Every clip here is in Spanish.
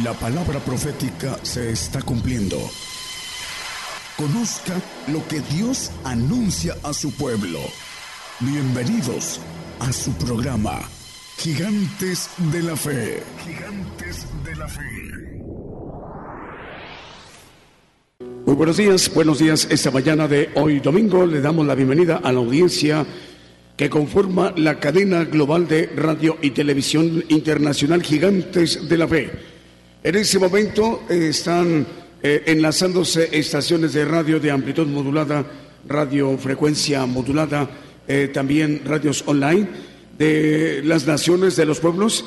La palabra profética se está cumpliendo. Conozca lo que Dios anuncia a su pueblo. Bienvenidos a su programa, Gigantes de la Fe. Gigantes de la Fe. Muy buenos días, buenos días. Esta mañana de hoy domingo le damos la bienvenida a la audiencia que conforma la cadena global de radio y televisión internacional Gigantes de la Fe en ese momento eh, están eh, enlazándose estaciones de radio de amplitud modulada, radiofrecuencia modulada, eh, también radios online de las naciones, de los pueblos,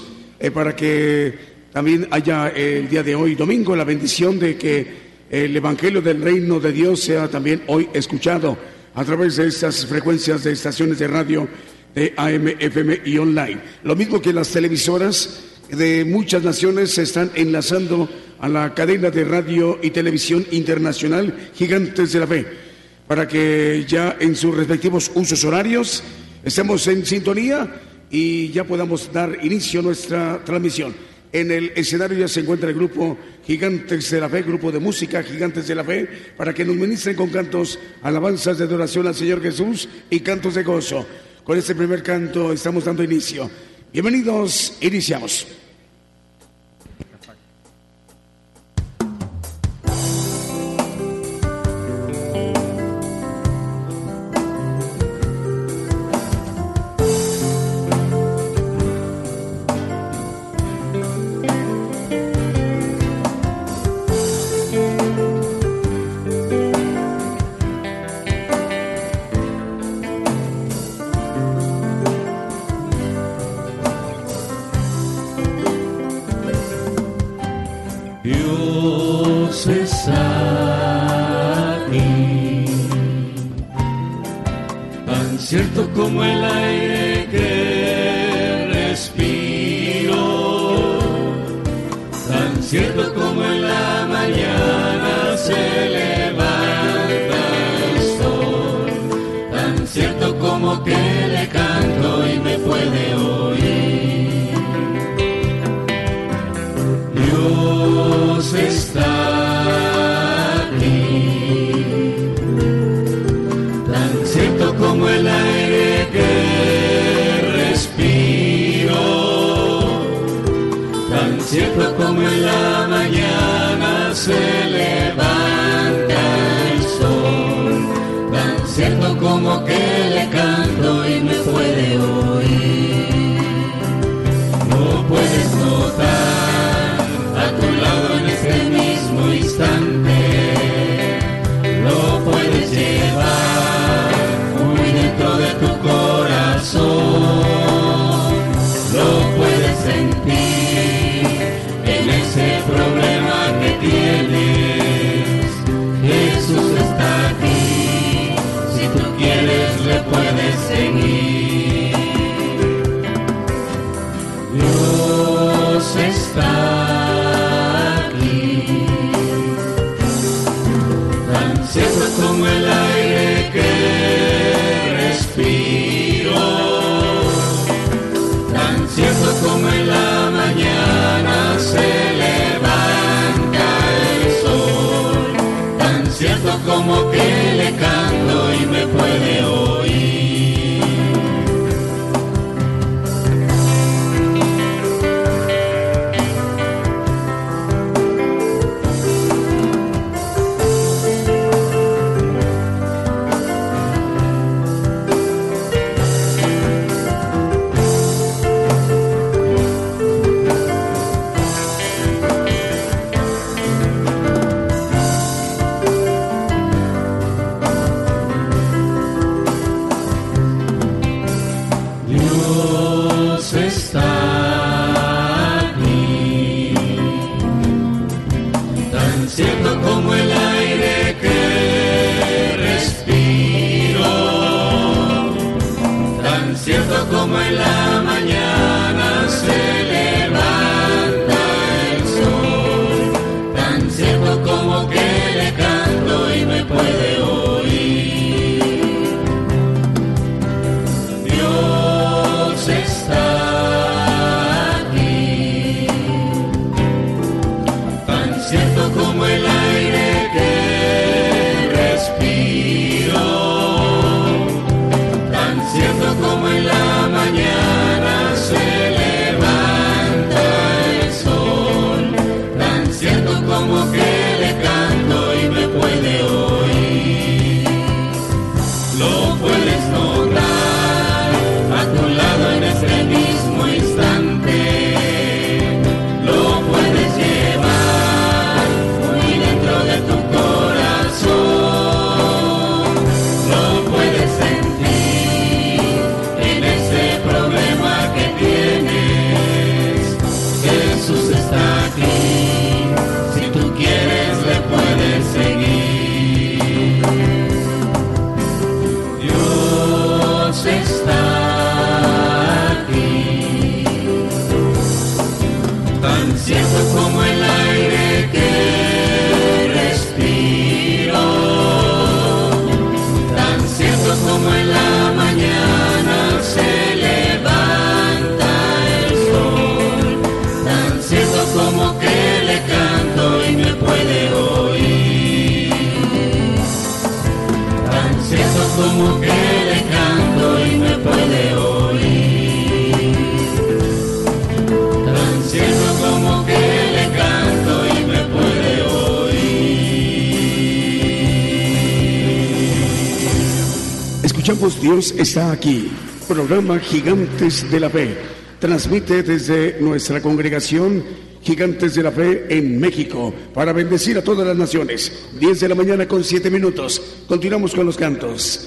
para que también haya el día de hoy, domingo, la bendición de que el Evangelio del Reino de Dios sea también hoy escuchado a través de estas frecuencias de estaciones de radio de AM, FM y online. Lo mismo que las televisoras de muchas naciones se están enlazando a la cadena de radio y televisión internacional Gigantes de la Fe, para que ya en sus respectivos usos horarios estemos en sintonía y ya podamos dar inicio a nuestra transmisión. En el escenario ya se encuentra el grupo Gigantes de la Fe, grupo de música Gigantes de la Fe, para que nos ministren con cantos, alabanzas de adoración al Señor Jesús y cantos de gozo. Con este primer canto estamos dando inicio. Bienvenidos, iniciamos. cierto como el aire. se levanta el sol, tan cierto como que le canto está. Dios está aquí, programa Gigantes de la Fe. Transmite desde nuestra congregación Gigantes de la Fe en México para bendecir a todas las naciones. 10 de la mañana con 7 minutos. Continuamos con los cantos.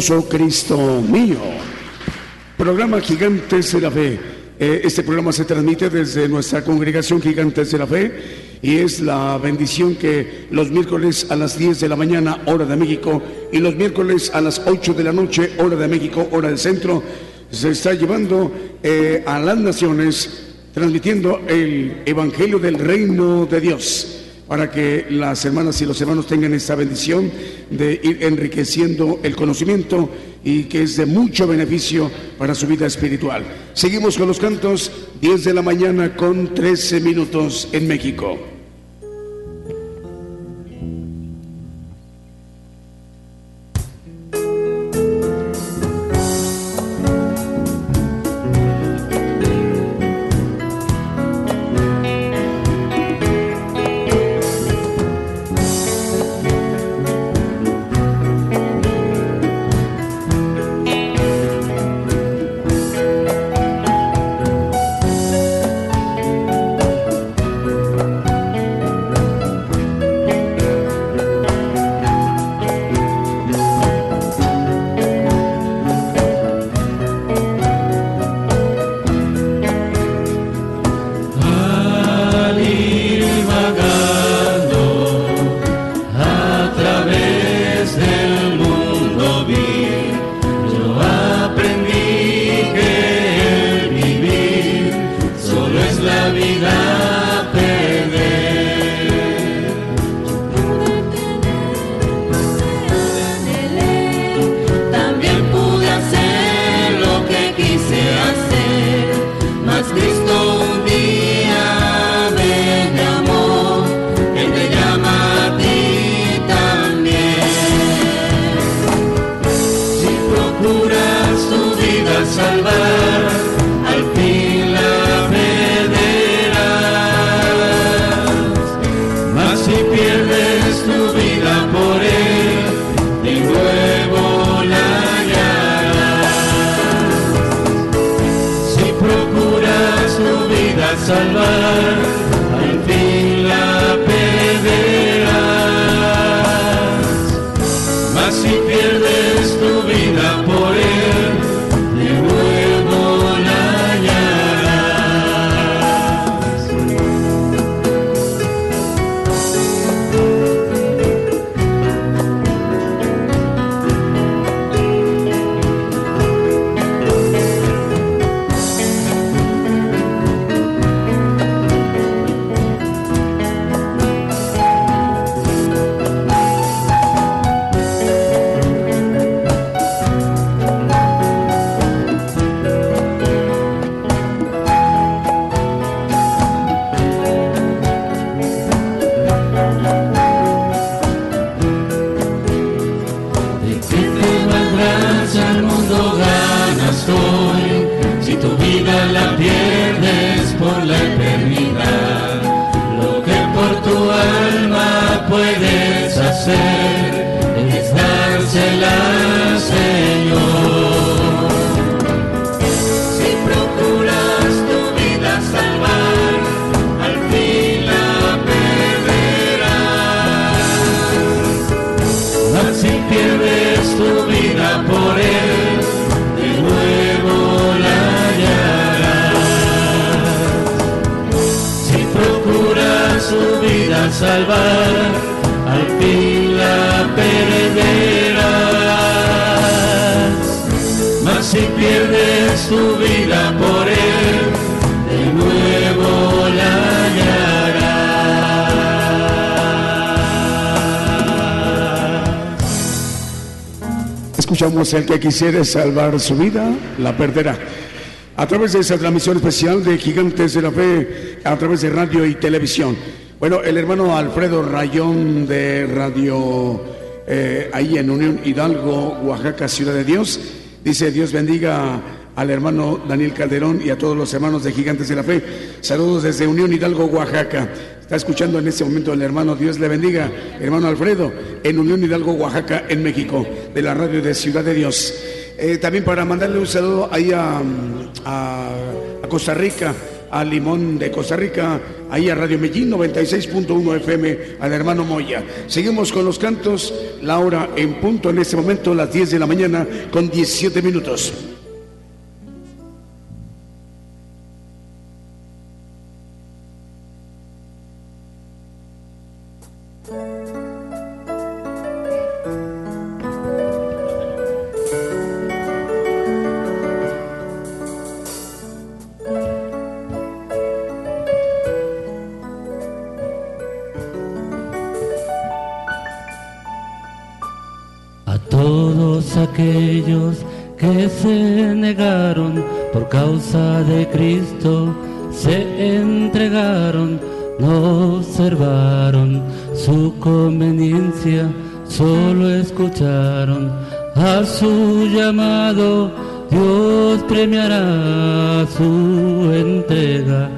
Cristo mío. Programa Gigantes de la Fe. Eh, este programa se transmite desde nuestra congregación Gigantes de la Fe y es la bendición que los miércoles a las 10 de la mañana, hora de México, y los miércoles a las 8 de la noche, hora de México, hora del centro, se está llevando eh, a las naciones, transmitiendo el Evangelio del Reino de Dios para que las hermanas y los hermanos tengan esta bendición de ir enriqueciendo el conocimiento y que es de mucho beneficio para su vida espiritual. Seguimos con los cantos 10 de la mañana con 13 minutos en México. El que quisiera salvar su vida, la perderá. A través de esa transmisión especial de Gigantes de la Fe, a través de radio y televisión. Bueno, el hermano Alfredo Rayón de Radio, eh, ahí en Unión Hidalgo, Oaxaca, Ciudad de Dios, dice Dios bendiga al hermano Daniel Calderón y a todos los hermanos de Gigantes de la Fe. Saludos desde Unión Hidalgo, Oaxaca. Está escuchando en este momento el hermano, Dios le bendiga, hermano Alfredo, en Unión Hidalgo, Oaxaca, en México, de la radio de Ciudad de Dios. Eh, también para mandarle un saludo ahí a, a Costa Rica, a Limón de Costa Rica, ahí a Radio Medellín 96.1 FM, al hermano Moya. Seguimos con los cantos, la hora en punto en este momento, las 10 de la mañana con 17 minutos. se negaron por causa de Cristo, se entregaron, no observaron su conveniencia, solo escucharon a su llamado. Dios premiará su entrega,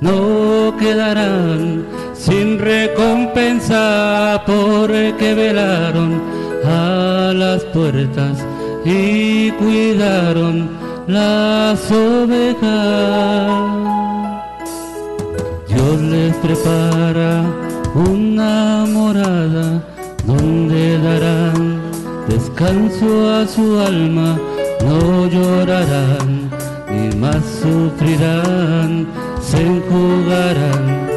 no quedarán sin recompensa porque velaron a las puertas y cuidaron las ovejas. Dios les prepara una morada donde darán descanso a su alma, no llorarán ni más sufrirán, se enjugarán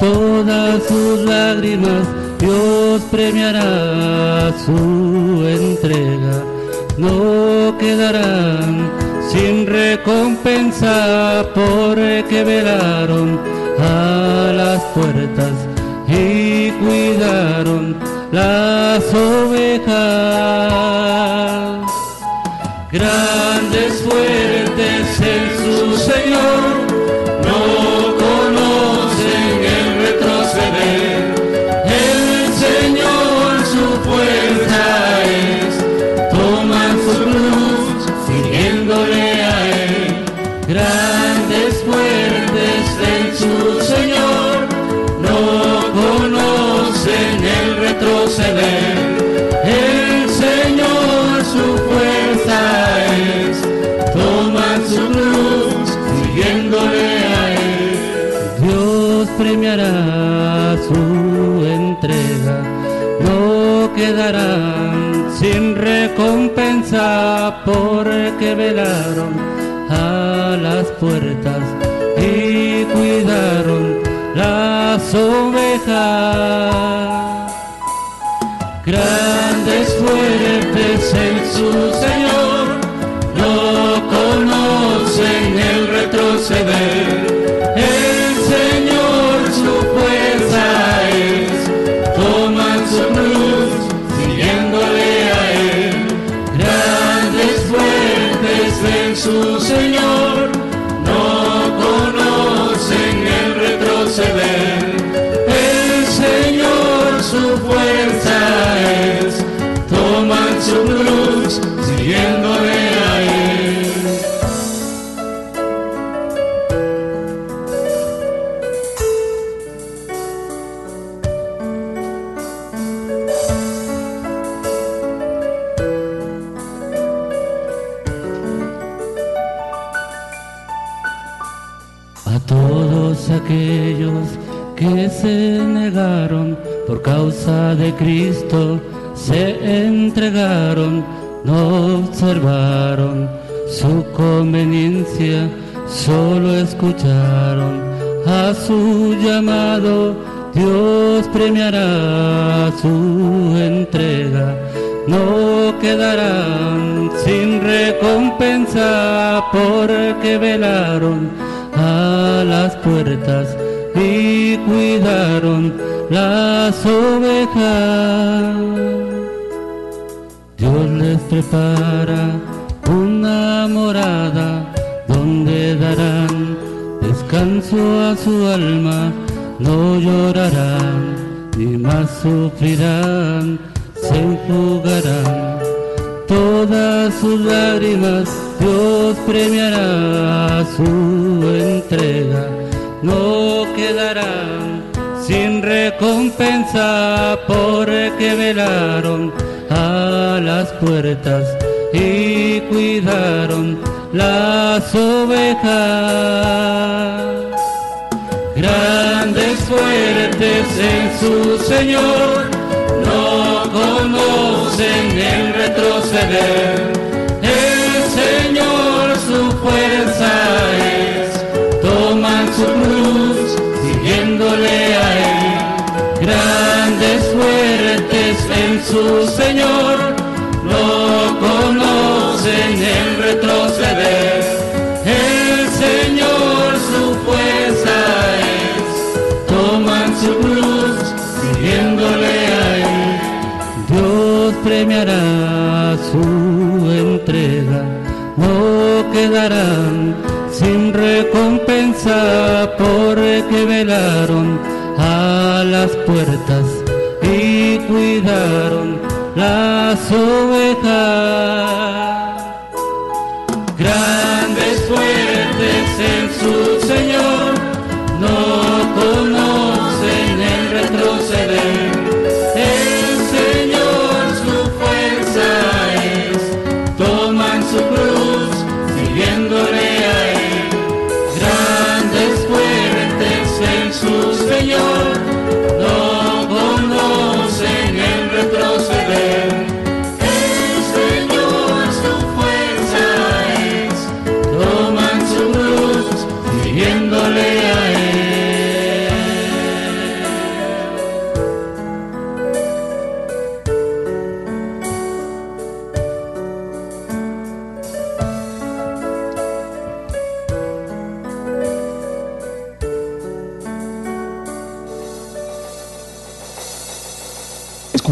todas sus lágrimas, Dios premiará su entrega no quedarán sin recompensa porque velaron a las puertas y cuidaron las ovejas. Grandes fuertes en su Señor. premiará su entrega, no quedarán sin recompensa porque velaron a las puertas y cuidaron las ovejas. Grandes fuertes en su Señor, no conocen el retroceder. se negaron por causa de Cristo, se entregaron, no observaron su conveniencia, solo escucharon a su llamado. Dios premiará su entrega, no quedarán sin recompensa porque velaron a las puertas y cuidaron las ovejas. Dios les prepara una morada donde darán descanso a su alma, no llorarán ni más sufrirán, se enjugarán todas sus lágrimas, Dios premiará su entrega no quedarán sin recompensa porque velaron a las puertas y cuidaron las ovejas. Grandes fuertes en su Señor, no conocen el retroceder su Señor, no conocen el retroceder. El Señor su fuerza es, toman su cruz siguiéndole a él. Dios premiará su entrega, no quedarán sin recompensa porque velaron a las puertas y cuidaron las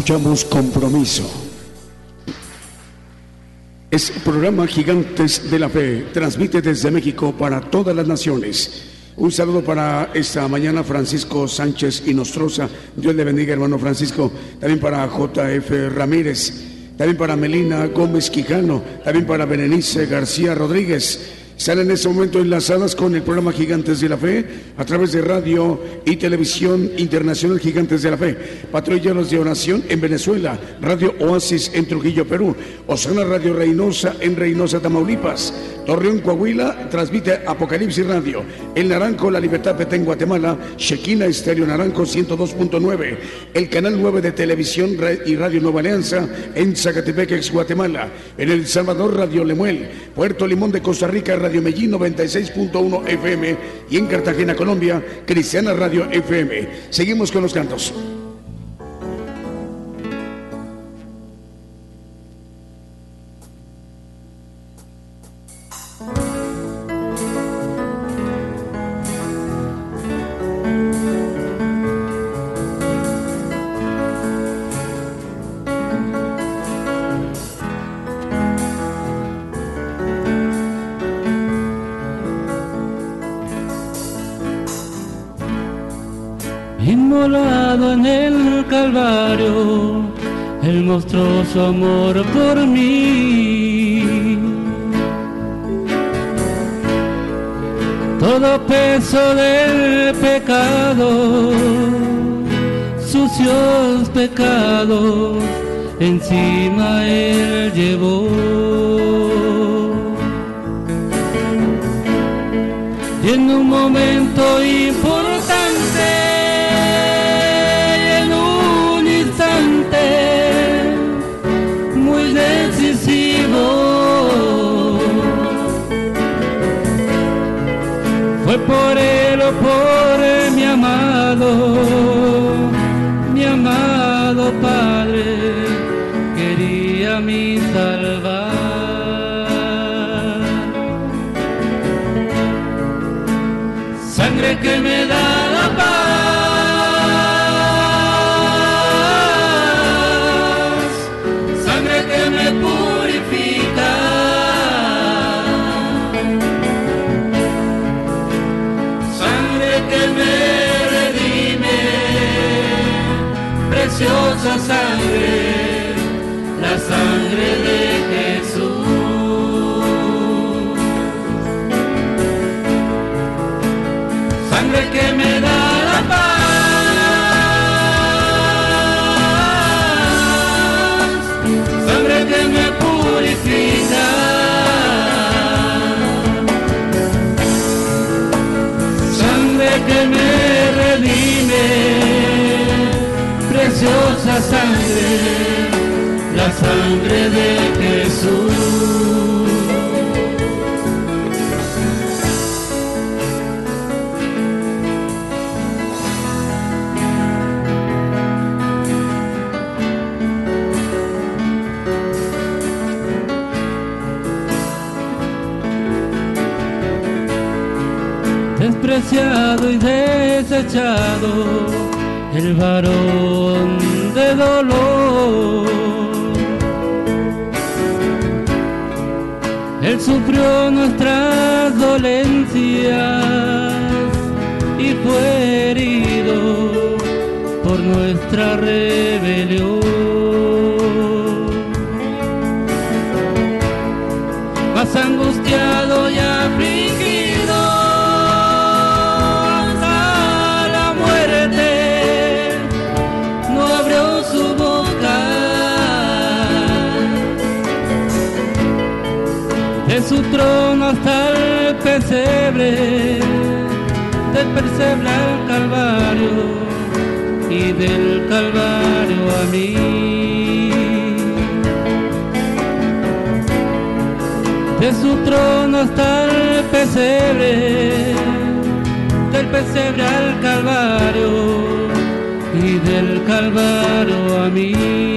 Escuchamos Compromiso. Es programa Gigantes de la Fe. Transmite desde México para todas las naciones. Un saludo para esta mañana Francisco Sánchez y Nostroza. Dios le bendiga, hermano Francisco. También para JF Ramírez. También para Melina Gómez Quijano. También para Berenice García Rodríguez. Están en este momento enlazadas con el programa Gigantes de la Fe a través de radio y televisión internacional Gigantes de la Fe. Patrulleros de oración en Venezuela, Radio Oasis en Trujillo, Perú. Osana Radio Reynosa en Reynosa, Tamaulipas. Torreón, Coahuila, transmite Apocalipsis Radio. El Naranjo, La Libertad Petén, Guatemala. Shequina Estéreo Naranjo 102.9. El canal 9 de televisión y Radio Nueva Alianza en Zacatepec, Guatemala. En El Salvador, Radio Lemuel. Puerto Limón de Costa Rica, Radio Medellín 96.1 FM. Y en Cartagena, Colombia, Cristiana Radio FM. Seguimos con los cantos. El monstruoso amor por mí. Todo peso del pecado, sucios pecados, encima él llevó. Y en un momento importante, por él o por mi amado, mi amado Padre, quería mi salvar. sangre que me da preciosa preciosa sangre, la sangre de Jesús. despreciado y desechado, el varón dolor. Él sufrió nuestras dolencias y fue herido por nuestra rebelión. Del pesebre al calvario y del calvario a mí. De su trono hasta el pesebre, del pesebre al calvario y del calvario a mí.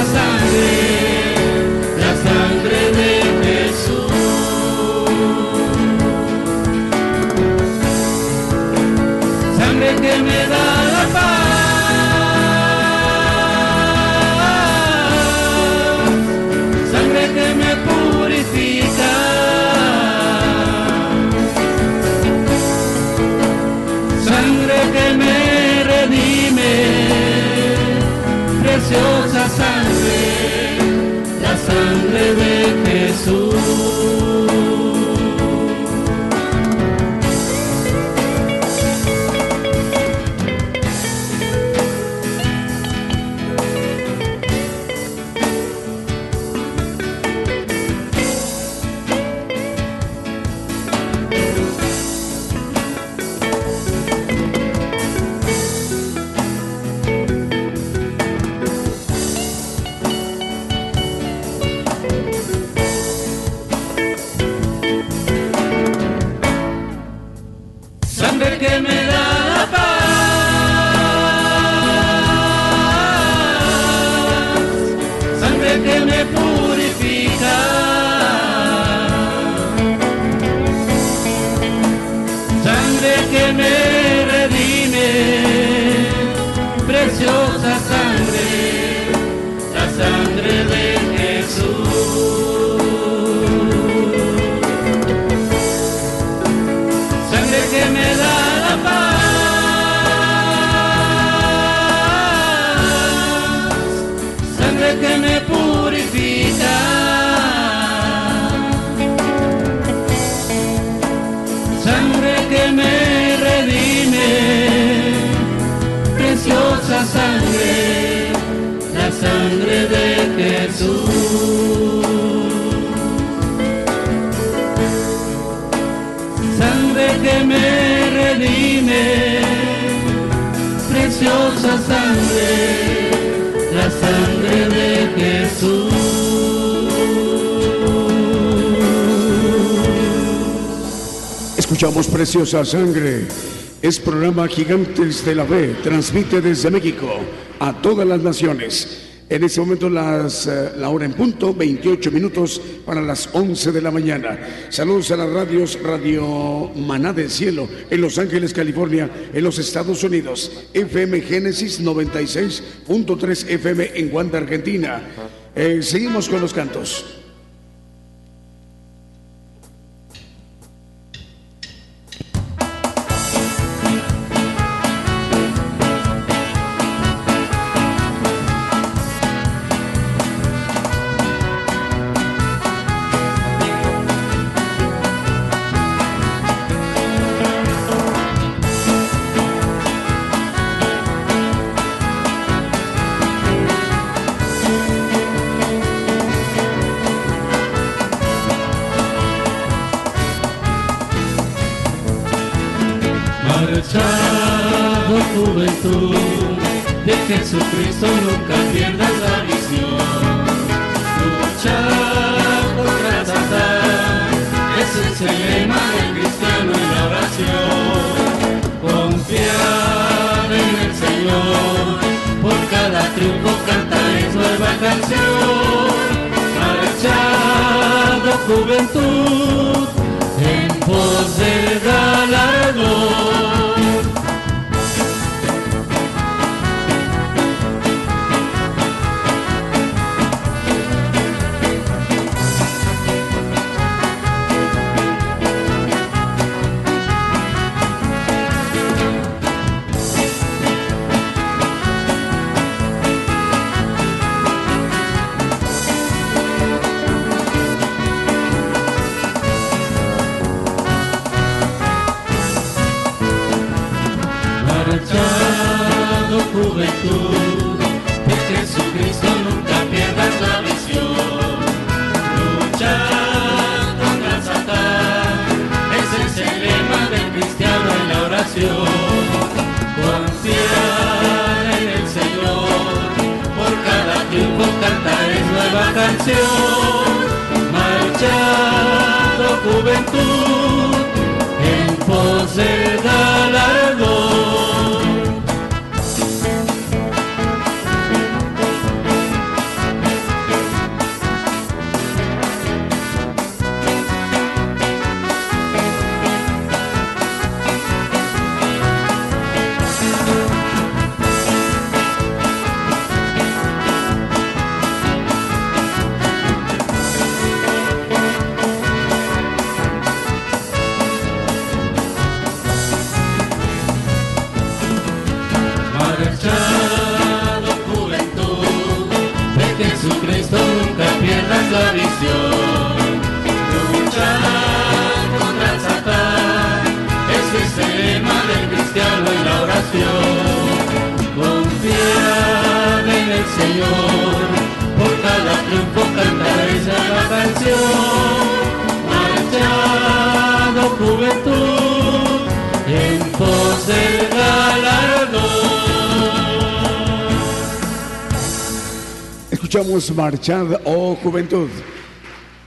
Preciosa la Preciosa Sangre. Es programa Gigantes de la Fe. Transmite desde México a todas las naciones. En este momento las, eh, la hora en punto, 28 minutos para las 11 de la mañana. Saludos a las radios Radio Maná del Cielo en Los Ángeles, California, en los Estados Unidos. FM Génesis 96.3 FM en Guanda, Argentina. Eh, seguimos con los cantos.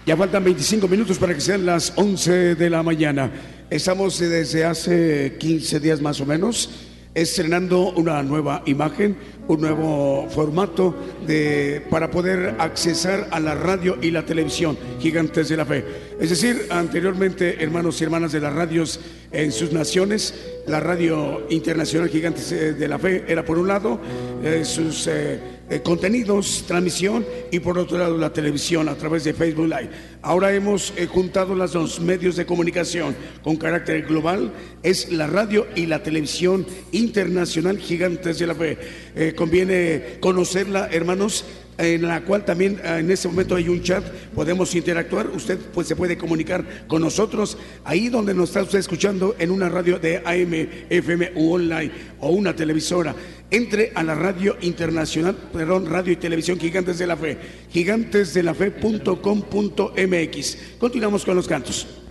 Ya faltan 25 minutos para que sean las 11 de la mañana. Estamos desde hace 15 días más o menos estrenando una nueva imagen, un nuevo formato de, para poder accesar a la radio y la televisión, gigantes de la fe. Es decir, anteriormente, hermanos y hermanas de las radios en sus naciones, la radio internacional Gigantes eh, de la Fe era por un lado, eh, sus eh, eh, contenidos, transmisión y por otro lado la televisión a través de Facebook Live. Ahora hemos eh, juntado los dos medios de comunicación con carácter global, es la radio y la televisión internacional Gigantes de la Fe. Eh, conviene conocerla, hermanos en la cual también eh, en este momento hay un chat, podemos interactuar, usted pues se puede comunicar con nosotros ahí donde nos está usted escuchando en una radio de AM, FM u online o una televisora. Entre a la radio internacional, perdón, radio y televisión Gigantes de la Fe, gigantesdelafe.com.mx. Continuamos con los cantos.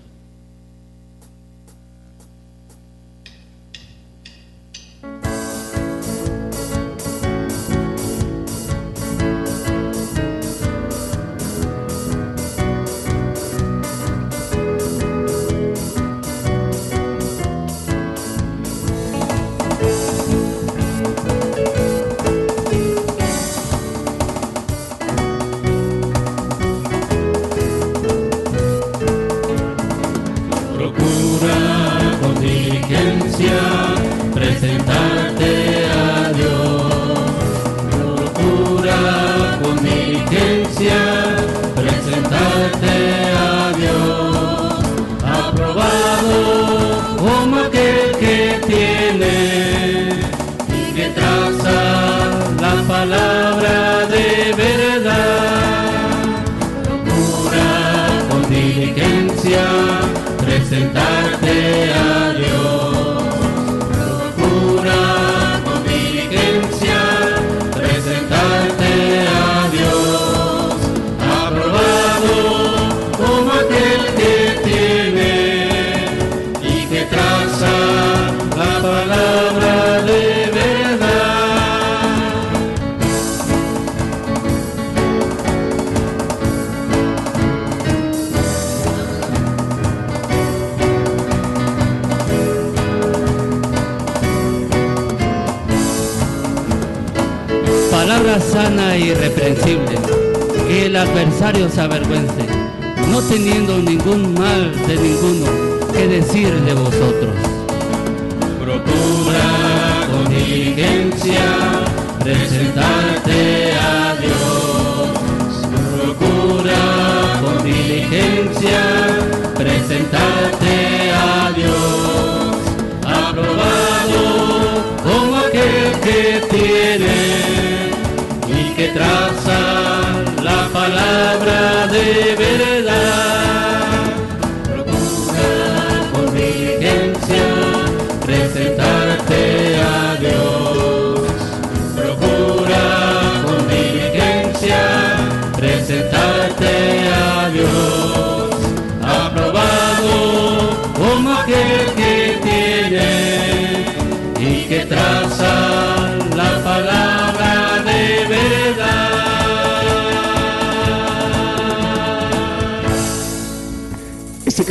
presentar.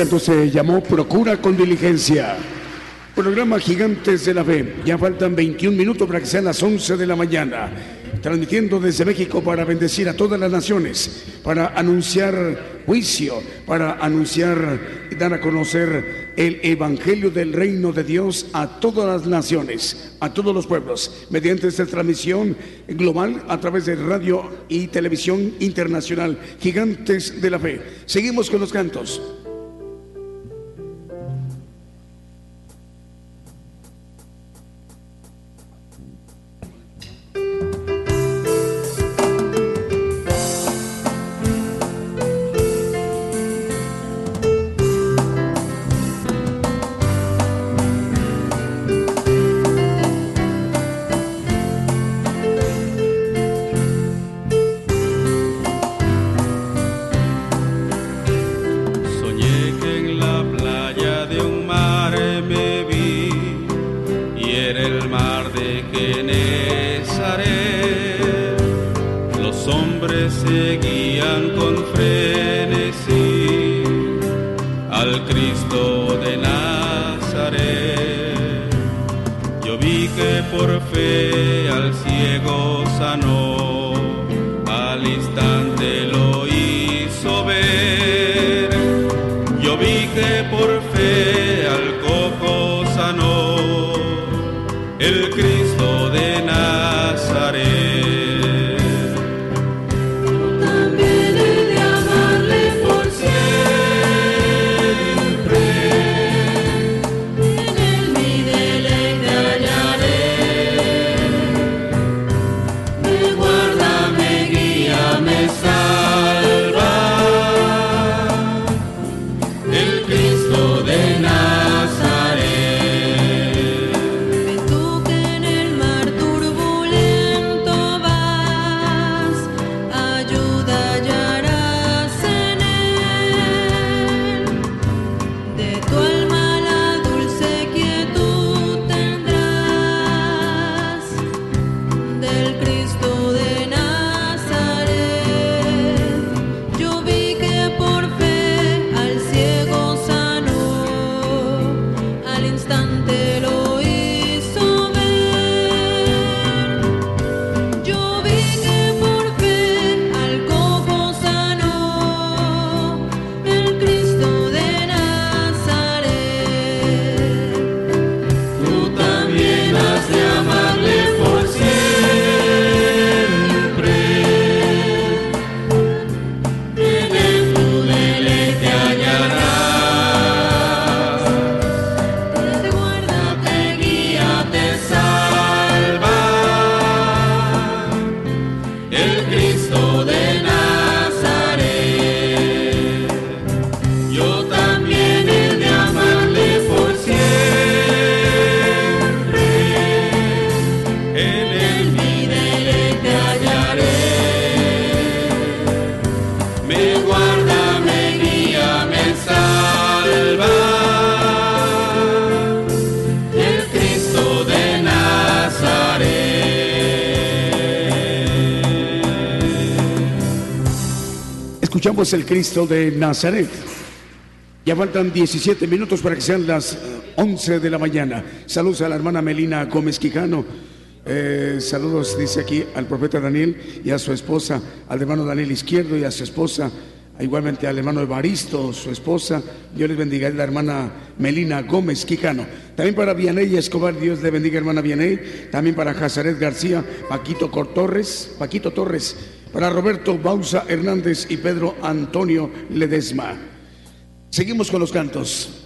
canto se llamó Procura con diligencia. Programa Gigantes de la Fe. Ya faltan 21 minutos para que sean las 11 de la mañana. Transmitiendo desde México para bendecir a todas las naciones, para anunciar juicio, para anunciar y dar a conocer el Evangelio del Reino de Dios a todas las naciones, a todos los pueblos, mediante esta transmisión global a través de radio y televisión internacional. Gigantes de la Fe. Seguimos con los cantos. Es el Cristo de Nazaret? Ya faltan 17 minutos para que sean las eh, 11 de la mañana. Saludos a la hermana Melina Gómez Quijano. Eh, saludos, dice aquí, al profeta Daniel y a su esposa, al hermano Daniel Izquierdo y a su esposa, igualmente al hermano Evaristo, su esposa. Dios les bendiga, a la hermana Melina Gómez Quijano. También para Vianey Escobar, Dios le bendiga, hermana Vianey. También para Jazaret García, Paquito Cortorres, Paquito Torres para Roberto Bausa Hernández y Pedro Antonio Ledesma. Seguimos con los cantos.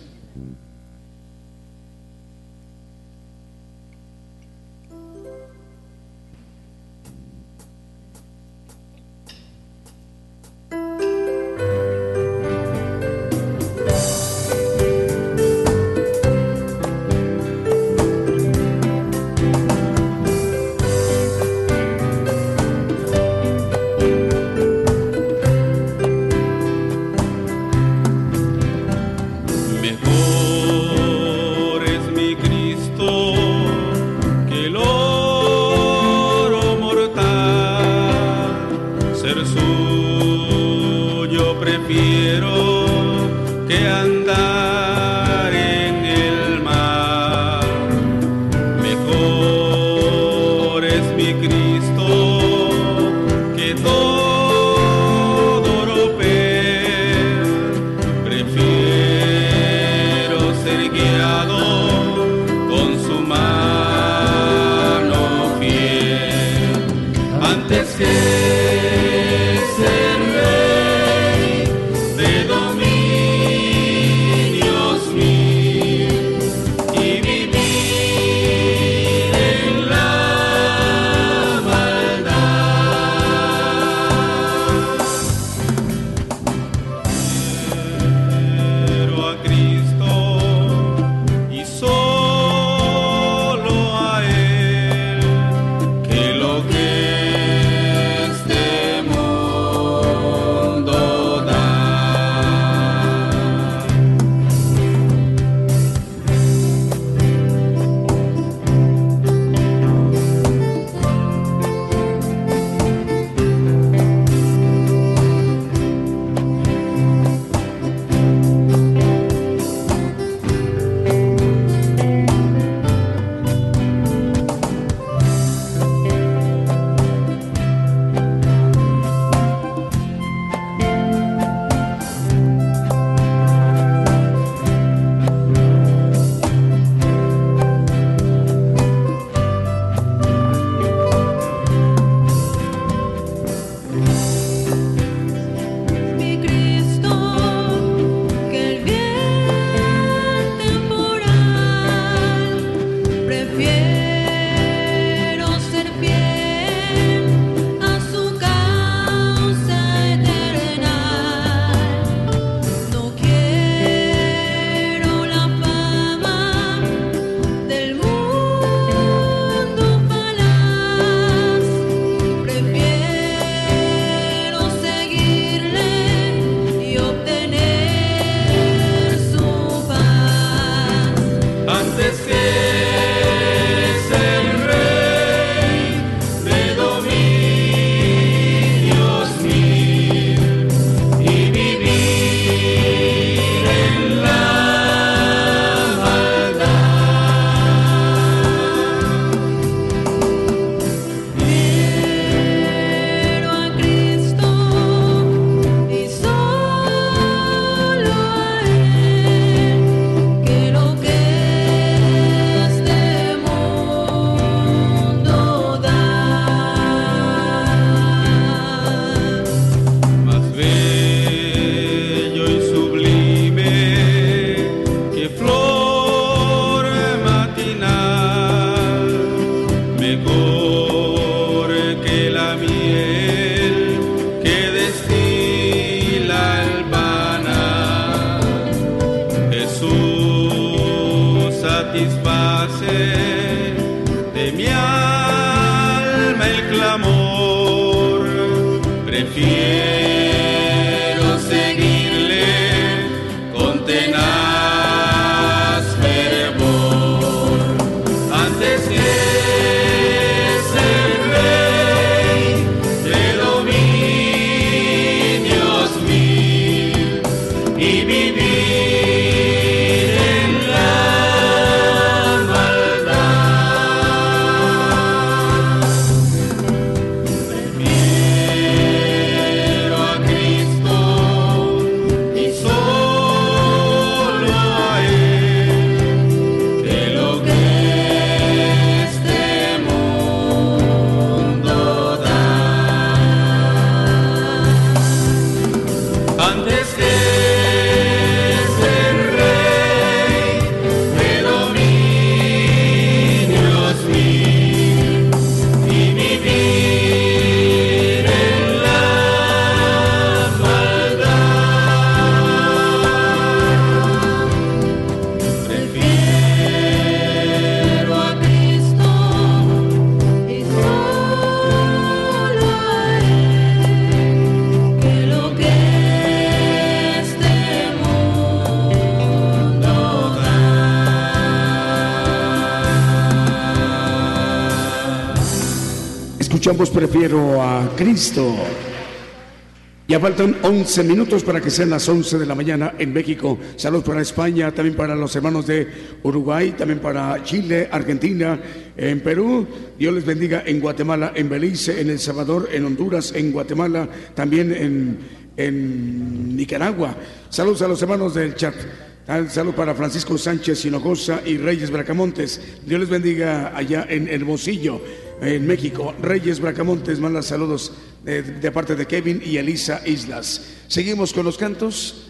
Prefiero a Cristo. Ya faltan 11 minutos para que sean las 11 de la mañana en México. Saludos para España, también para los hermanos de Uruguay, también para Chile, Argentina, en Perú. Dios les bendiga en Guatemala, en Belice, en El Salvador, en Honduras, en Guatemala, también en, en Nicaragua. Saludos a los hermanos del chat. Saludos para Francisco Sánchez Hinojosa y Reyes Bracamontes. Dios les bendiga allá en Hermosillo, en México. Reyes Bracamontes manda saludos de, de parte de Kevin y Elisa Islas. Seguimos con los cantos.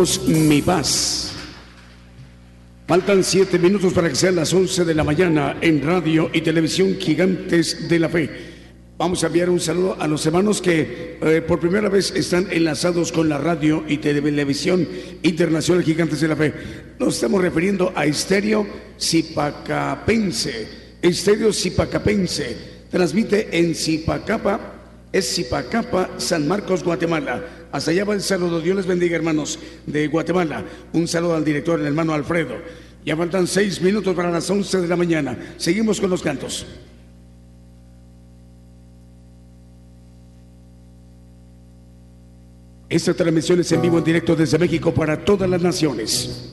Mi Paz. Faltan siete minutos para que sean las 11 de la mañana en radio y televisión Gigantes de la Fe. Vamos a enviar un saludo a los hermanos que eh, por primera vez están enlazados con la radio y televisión internacional Gigantes de la Fe. Nos estamos refiriendo a Estéreo Zipacapense. Estéreo Zipacapense. Transmite en Zipacapa, es Zipacapa, San Marcos, Guatemala. Hasta allá va el saludo. Dios les bendiga, hermanos de Guatemala. Un saludo al director, el hermano Alfredo. Ya faltan seis minutos para las once de la mañana. Seguimos con los cantos. Esta transmisión es en vivo, en directo desde México para todas las naciones.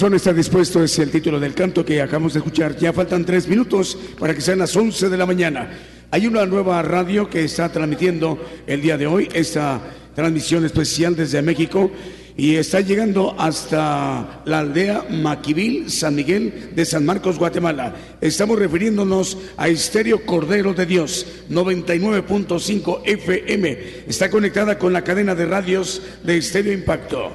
está dispuesto es el título del canto que acabamos de escuchar. Ya faltan tres minutos para que sean las 11 de la mañana. Hay una nueva radio que está transmitiendo el día de hoy esta transmisión especial desde México y está llegando hasta la aldea Maquivil, San Miguel de San Marcos, Guatemala. Estamos refiriéndonos a Estéreo Cordero de Dios, 99.5 FM. Está conectada con la cadena de radios de Estéreo Impacto.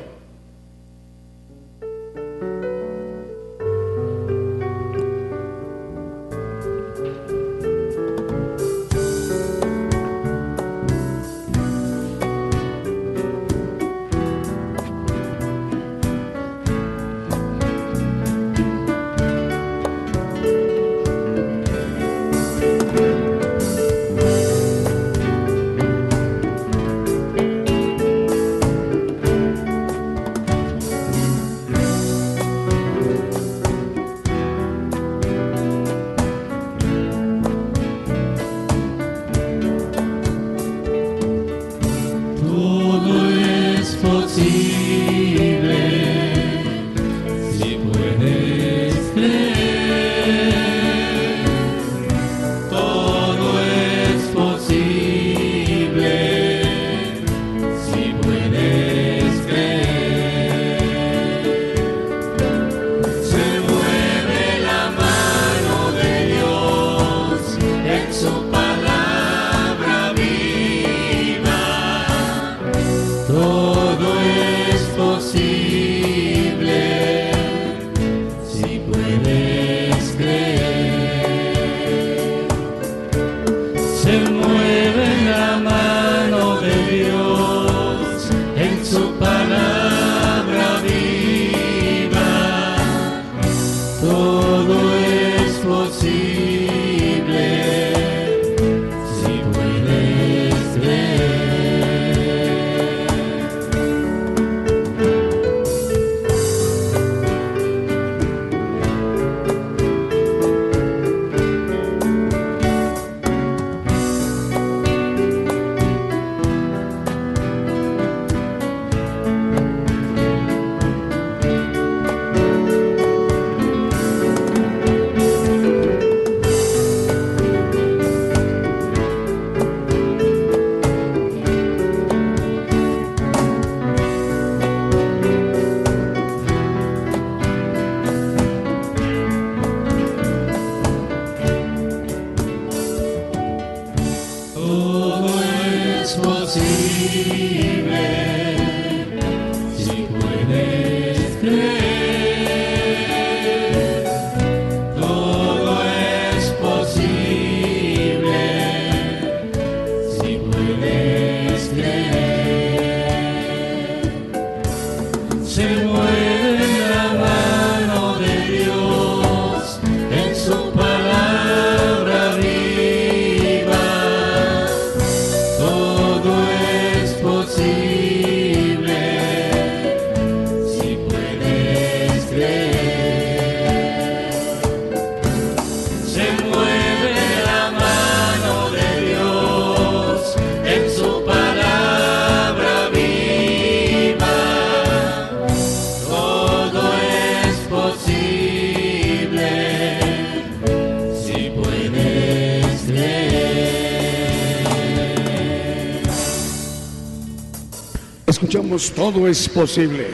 Todo es posible.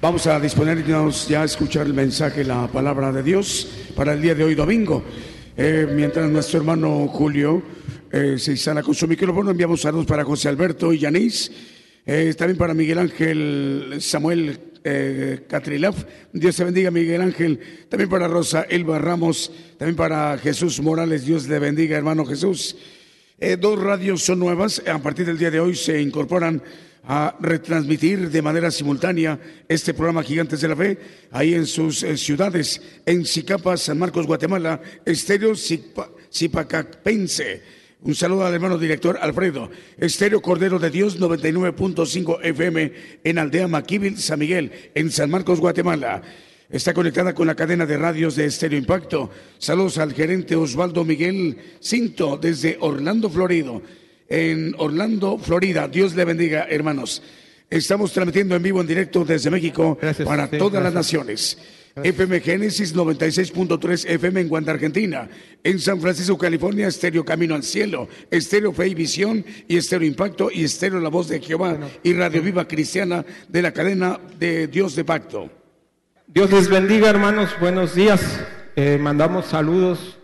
Vamos a disponernos ya a escuchar el mensaje, la palabra de Dios para el día de hoy domingo. Eh, mientras nuestro hermano Julio eh, se instala con su micrófono, enviamos saludos para José Alberto y Yanis, eh, también para Miguel Ángel Samuel Catrilaf. Dios te bendiga, Miguel Ángel. También para Rosa Elba Ramos, también para Jesús Morales. Dios le bendiga, hermano Jesús. Dos radios son nuevas, a partir del día de hoy se incorporan a retransmitir de manera simultánea este programa Gigantes de la Fe, ahí en sus eh, ciudades, en Zicapa, San Marcos, Guatemala, Estéreo Zipa- Zipacapense. Un saludo al hermano director Alfredo. Estéreo Cordero de Dios 99.5 FM en Aldea Maquívil, San Miguel, en San Marcos, Guatemala. Está conectada con la cadena de radios de Estéreo Impacto. Saludos al gerente Osvaldo Miguel Cinto desde Orlando, Florido. En Orlando, Florida. Dios le bendiga, hermanos. Estamos transmitiendo en vivo, en directo desde México Gracias, para sí, todas las gracias. naciones. FM Génesis 96.3 FM en Guanta, Argentina. En San Francisco, California, Estéreo Camino al Cielo, Estéreo Fe y Visión y Estéreo Impacto y Estéreo La Voz de Jehová y Radio Viva Cristiana de la cadena de Dios de Pacto. Dios les bendiga, hermanos. Buenos días. Eh, mandamos saludos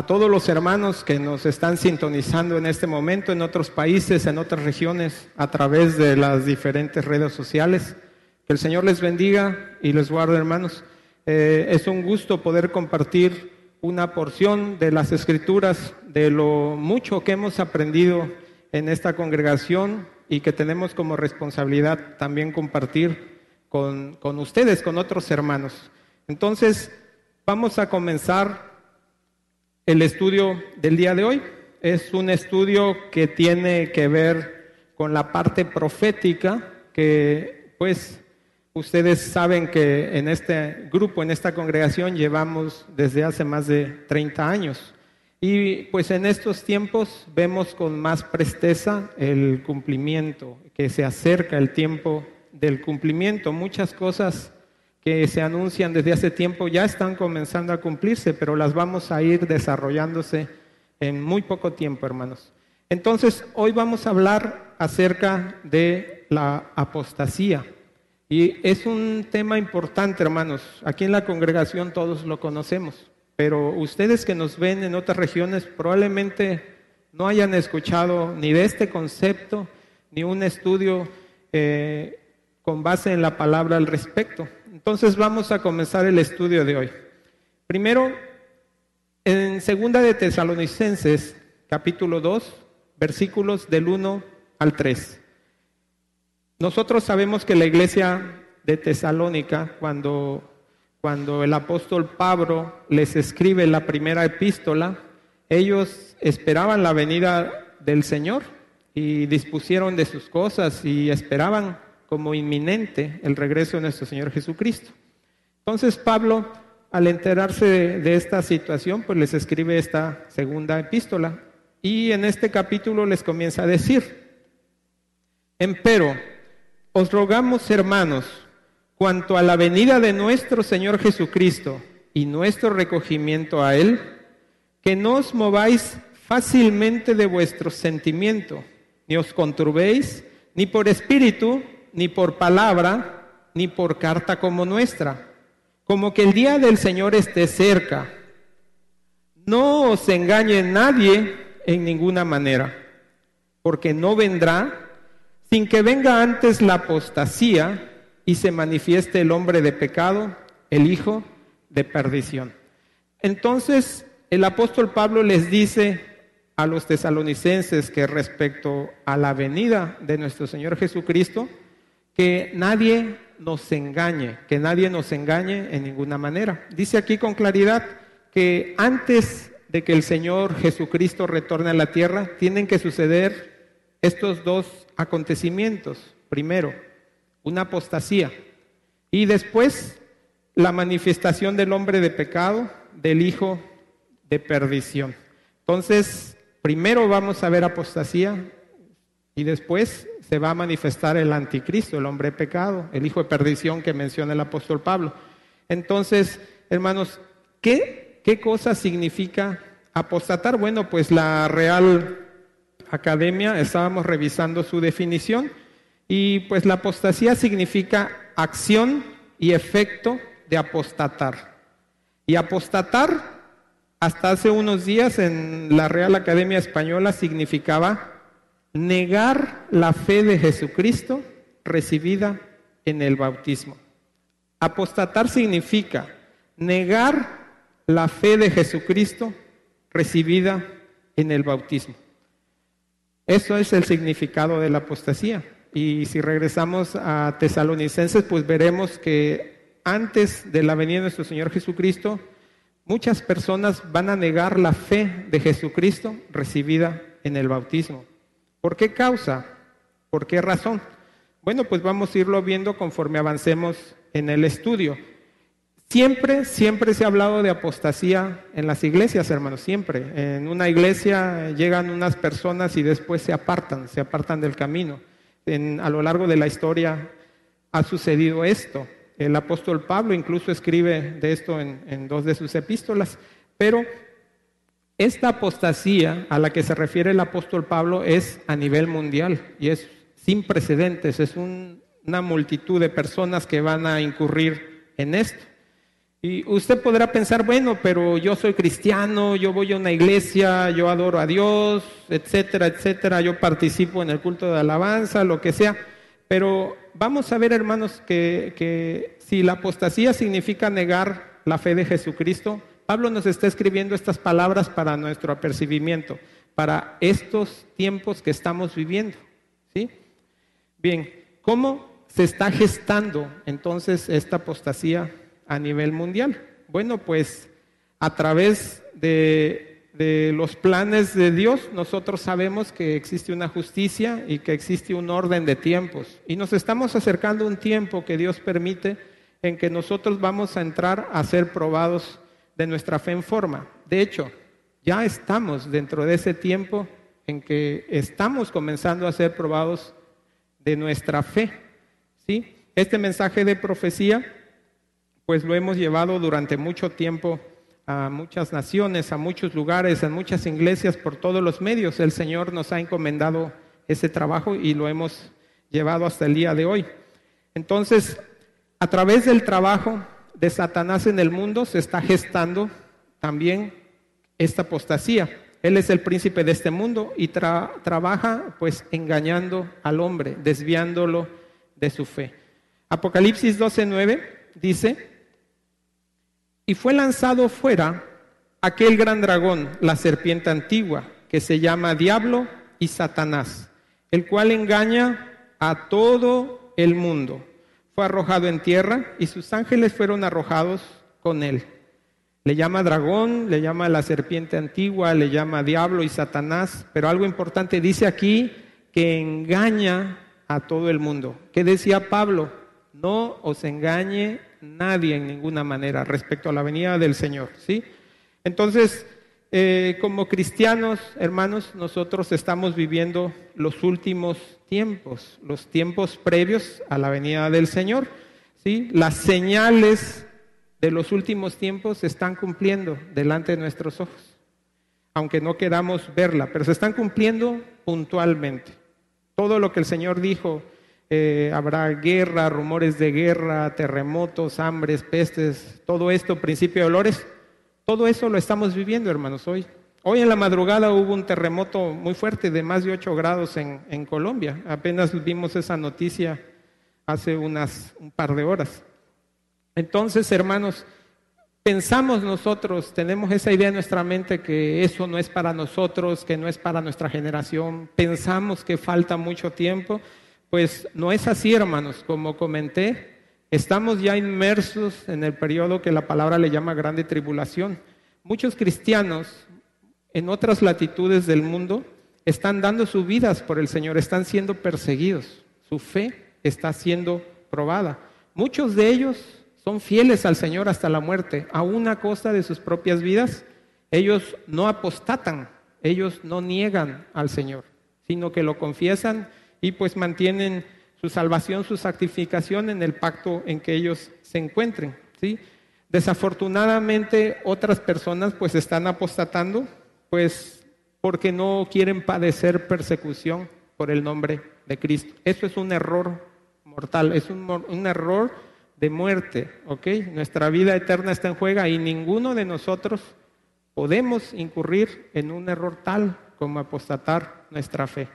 a todos los hermanos que nos están sintonizando en este momento en otros países, en otras regiones, a través de las diferentes redes sociales. Que el Señor les bendiga y les guarde, hermanos. Eh, es un gusto poder compartir una porción de las escrituras, de lo mucho que hemos aprendido en esta congregación y que tenemos como responsabilidad también compartir con, con ustedes, con otros hermanos. Entonces, vamos a comenzar el estudio del día de hoy. Es un estudio que tiene que ver con la parte profética, que pues ustedes saben que en este grupo, en esta congregación, llevamos desde hace más de 30 años. Y pues en estos tiempos vemos con más presteza el cumplimiento, que se acerca el tiempo del cumplimiento. Muchas cosas que se anuncian desde hace tiempo ya están comenzando a cumplirse, pero las vamos a ir desarrollándose en muy poco tiempo, hermanos. Entonces, hoy vamos a hablar acerca de la apostasía. Y es un tema importante, hermanos. Aquí en la congregación todos lo conocemos, pero ustedes que nos ven en otras regiones probablemente no hayan escuchado ni de este concepto, ni un estudio eh, con base en la palabra al respecto. Entonces vamos a comenzar el estudio de hoy. Primero, en segunda de Tesalonicenses, capítulo 2, versículos del 1 al 3. Nosotros sabemos que la iglesia de Tesalónica, cuando, cuando el apóstol Pablo les escribe la primera epístola, ellos esperaban la venida del Señor y dispusieron de sus cosas y esperaban como inminente el regreso de nuestro Señor Jesucristo. Entonces Pablo, al enterarse de, esta situación, pues les escribe esta segunda epístola y en este capítulo les comienza a decir, Empero, os rogamos, hermanos, cuanto a la venida de nuestro Señor Jesucristo y nuestro recogimiento a Él, que no os mováis fácilmente de vuestro sentimiento, ni os conturbéis, ni por espíritu, ni por palabra, ni por carta como nuestra, como que el día del Señor esté cerca. No os engañe nadie en ninguna manera porque no vendrá sin que venga antes la apostasía y se manifieste el hombre de pecado, el hijo de perdición. Entonces, el apóstol Pablo les dice a los tesalonicenses que respecto a la venida de nuestro Señor Jesucristo, que nadie nos engañe, que nadie nos engañe en ninguna manera. Dice aquí con claridad que antes de que el Señor Jesucristo retorne a la tierra, tienen que suceder estos dos acontecimientos. Primero, una apostasía y después la manifestación del hombre de pecado, del hijo de perdición. Entonces, primero vamos a ver apostasía y después se va a manifestar el anticristo, el hombre pecado, el hijo de perdición que menciona el apóstol Pablo. Entonces, hermanos, ¿qué, qué cosa significa apostatar? Bueno, pues la Real Academia estábamos revisando su definición y pues la apostasía significa acción y efecto de apostatar. Y apostatar hasta hace unos días en la Real Academia Española significaba negar la fe de Jesucristo recibida en el bautismo. Apostatar significa negar la fe de Jesucristo recibida en el bautismo. Eso es el significado de la apostasía. Y si regresamos a Tesalonicenses, pues veremos que antes de la venida de nuestro Señor Jesucristo, muchas personas van a negar la fe de Jesucristo recibida en el bautismo. ¿Por qué causa? ¿Por qué razón? Bueno, pues vamos a irlo viendo conforme avancemos en el estudio. Siempre, siempre se ha hablado de apostasía en las iglesias, hermanos, siempre. En una iglesia llegan unas personas y después se apartan, se apartan del camino. A lo largo de la historia ha sucedido esto. El apóstol Pablo incluso escribe de esto en dos de sus epístolas, pero esta apostasía a la que se refiere el apóstol Pablo es a nivel mundial y es sin precedentes, es un- una multitud de personas que van a incurrir en esto. Y usted podrá pensar, bueno, pero yo soy cristiano, yo voy a una iglesia, yo adoro a Dios, etcétera, etcétera, yo participo en el culto de alabanza, lo que sea. Pero vamos a ver, hermanos, que si la apostasía significa negar la fe de Jesucristo, Pablo nos está escribiendo estas palabras para nuestro apercibimiento, para estos tiempos que estamos viviendo. ¿sí? Bien, ¿cómo se está gestando entonces esta apostasía a nivel mundial? Bueno, pues a través de, los planes de Dios, nosotros sabemos que existe una justicia y que existe un orden de tiempos. Y nos estamos acercando a un tiempo que Dios permite en que nosotros vamos a entrar a ser probados de nuestra fe en forma. De hecho, ya estamos dentro de ese tiempo en que estamos comenzando a ser probados de nuestra fe. ¿sí? Este mensaje de profecía, pues lo hemos llevado durante mucho tiempo a muchas naciones, a muchos lugares, a muchas iglesias, por todos los medios. El Señor nos ha encomendado ese trabajo y lo hemos llevado hasta el día de hoy. Entonces, a través del trabajo de Satanás en el mundo se está gestando también esta apostasía. Él es el príncipe de este mundo y tra- trabaja pues engañando al hombre, desviándolo de su fe. Apocalipsis 12:9 dice, y fue lanzado fuera aquel gran dragón, la serpiente antigua, que se llama Diablo y Satanás, el cual engaña a todo el mundo. Arrojado en tierra y sus ángeles fueron arrojados con él. Le llama dragón, le llama la serpiente antigua, le llama diablo y Satanás, pero algo importante dice aquí que engaña a todo el mundo. ¿Qué decía Pablo? No os engañe nadie en ninguna manera respecto a la venida del Señor, ¿sí? Entonces, eh, como cristianos, hermanos, nosotros estamos viviendo los últimos tiempos, los tiempos previos a la venida del Señor, ¿sí? Las señales de los últimos tiempos se están cumpliendo delante de nuestros ojos, aunque no queramos verla, pero se están cumpliendo puntualmente. Todo lo que el Señor dijo, eh, habrá guerra, rumores de guerra, terremotos, hambres, pestes, todo esto, principio de dolores, todo eso lo estamos viviendo, hermanos, hoy. Hoy en la madrugada hubo un terremoto muy fuerte de más de 8 grados en, en Colombia. Apenas vimos esa noticia hace unas, un par de horas. Entonces, hermanos, pensamos nosotros, tenemos esa idea en nuestra mente que eso no es para nosotros, que no es para nuestra generación, pensamos que falta mucho tiempo, pues no es así, hermanos, como comenté, estamos ya inmersos en el periodo que la palabra le llama grande tribulación. Muchos cristianos en otras latitudes del mundo están dando sus vidas por el Señor, están siendo perseguidos, su fe está siendo probada. Muchos de ellos son fieles al Señor hasta la muerte, a una costa de sus propias vidas. Ellos no apostatan, ellos no niegan al Señor, sino que lo confiesan y pues mantienen su salvación, su santificación en el pacto en que ellos se encuentren. ¿sí? Desafortunadamente otras personas pues están apostatando, pues porque no quieren padecer persecución por el nombre de Cristo. Eso es un error mortal, es un, un error de muerte, ¿ok? Nuestra vida eterna está en juego y ninguno de nosotros podemos incurrir en un error tal como apostatar nuestra fe.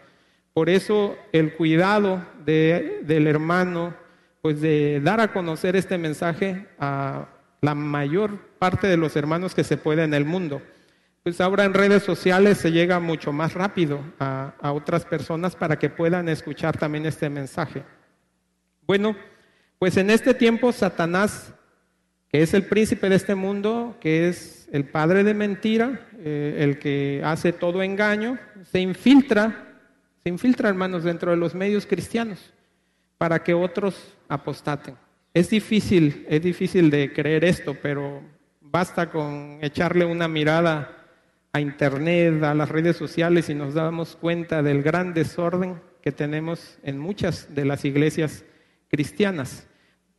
Por eso el cuidado de, del hermano, pues de dar a conocer este mensaje a la mayor parte de los hermanos que se puede en el mundo. Pues ahora en redes sociales se llega mucho más rápido a, a otras personas para que puedan escuchar también este mensaje. Bueno, pues en este tiempo Satanás, que es el príncipe de este mundo, que es el padre de mentira, eh, el que hace todo engaño, se infiltra, se infiltra hermanos dentro de los medios cristianos para que otros apostaten. Es difícil, es difícil de creer esto, pero basta con echarle una mirada a internet, a las redes sociales y nos damos cuenta del gran desorden que tenemos en muchas de las iglesias cristianas.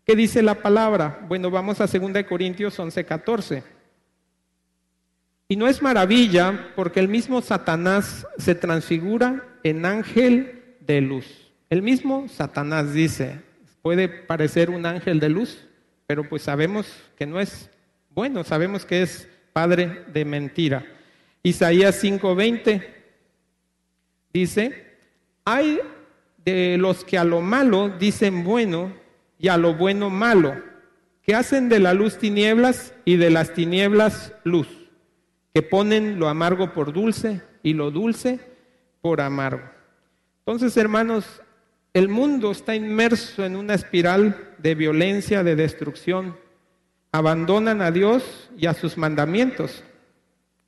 ¿Qué dice la palabra? Bueno, vamos a 2 Corintios 11, 14. Y no es maravilla porque el mismo Satanás se transfigura en ángel de luz. El mismo Satanás dice, puede parecer un ángel de luz, pero pues sabemos que no es bueno, sabemos que es padre de mentira. Isaías 5:20 dice, hay de los que a lo malo dicen bueno y a lo bueno malo, que hacen de la luz tinieblas y de las tinieblas luz, que ponen lo amargo por dulce y lo dulce por amargo. Entonces, hermanos, el mundo está inmerso en una espiral de violencia, de destrucción. Abandonan a Dios y a sus mandamientos,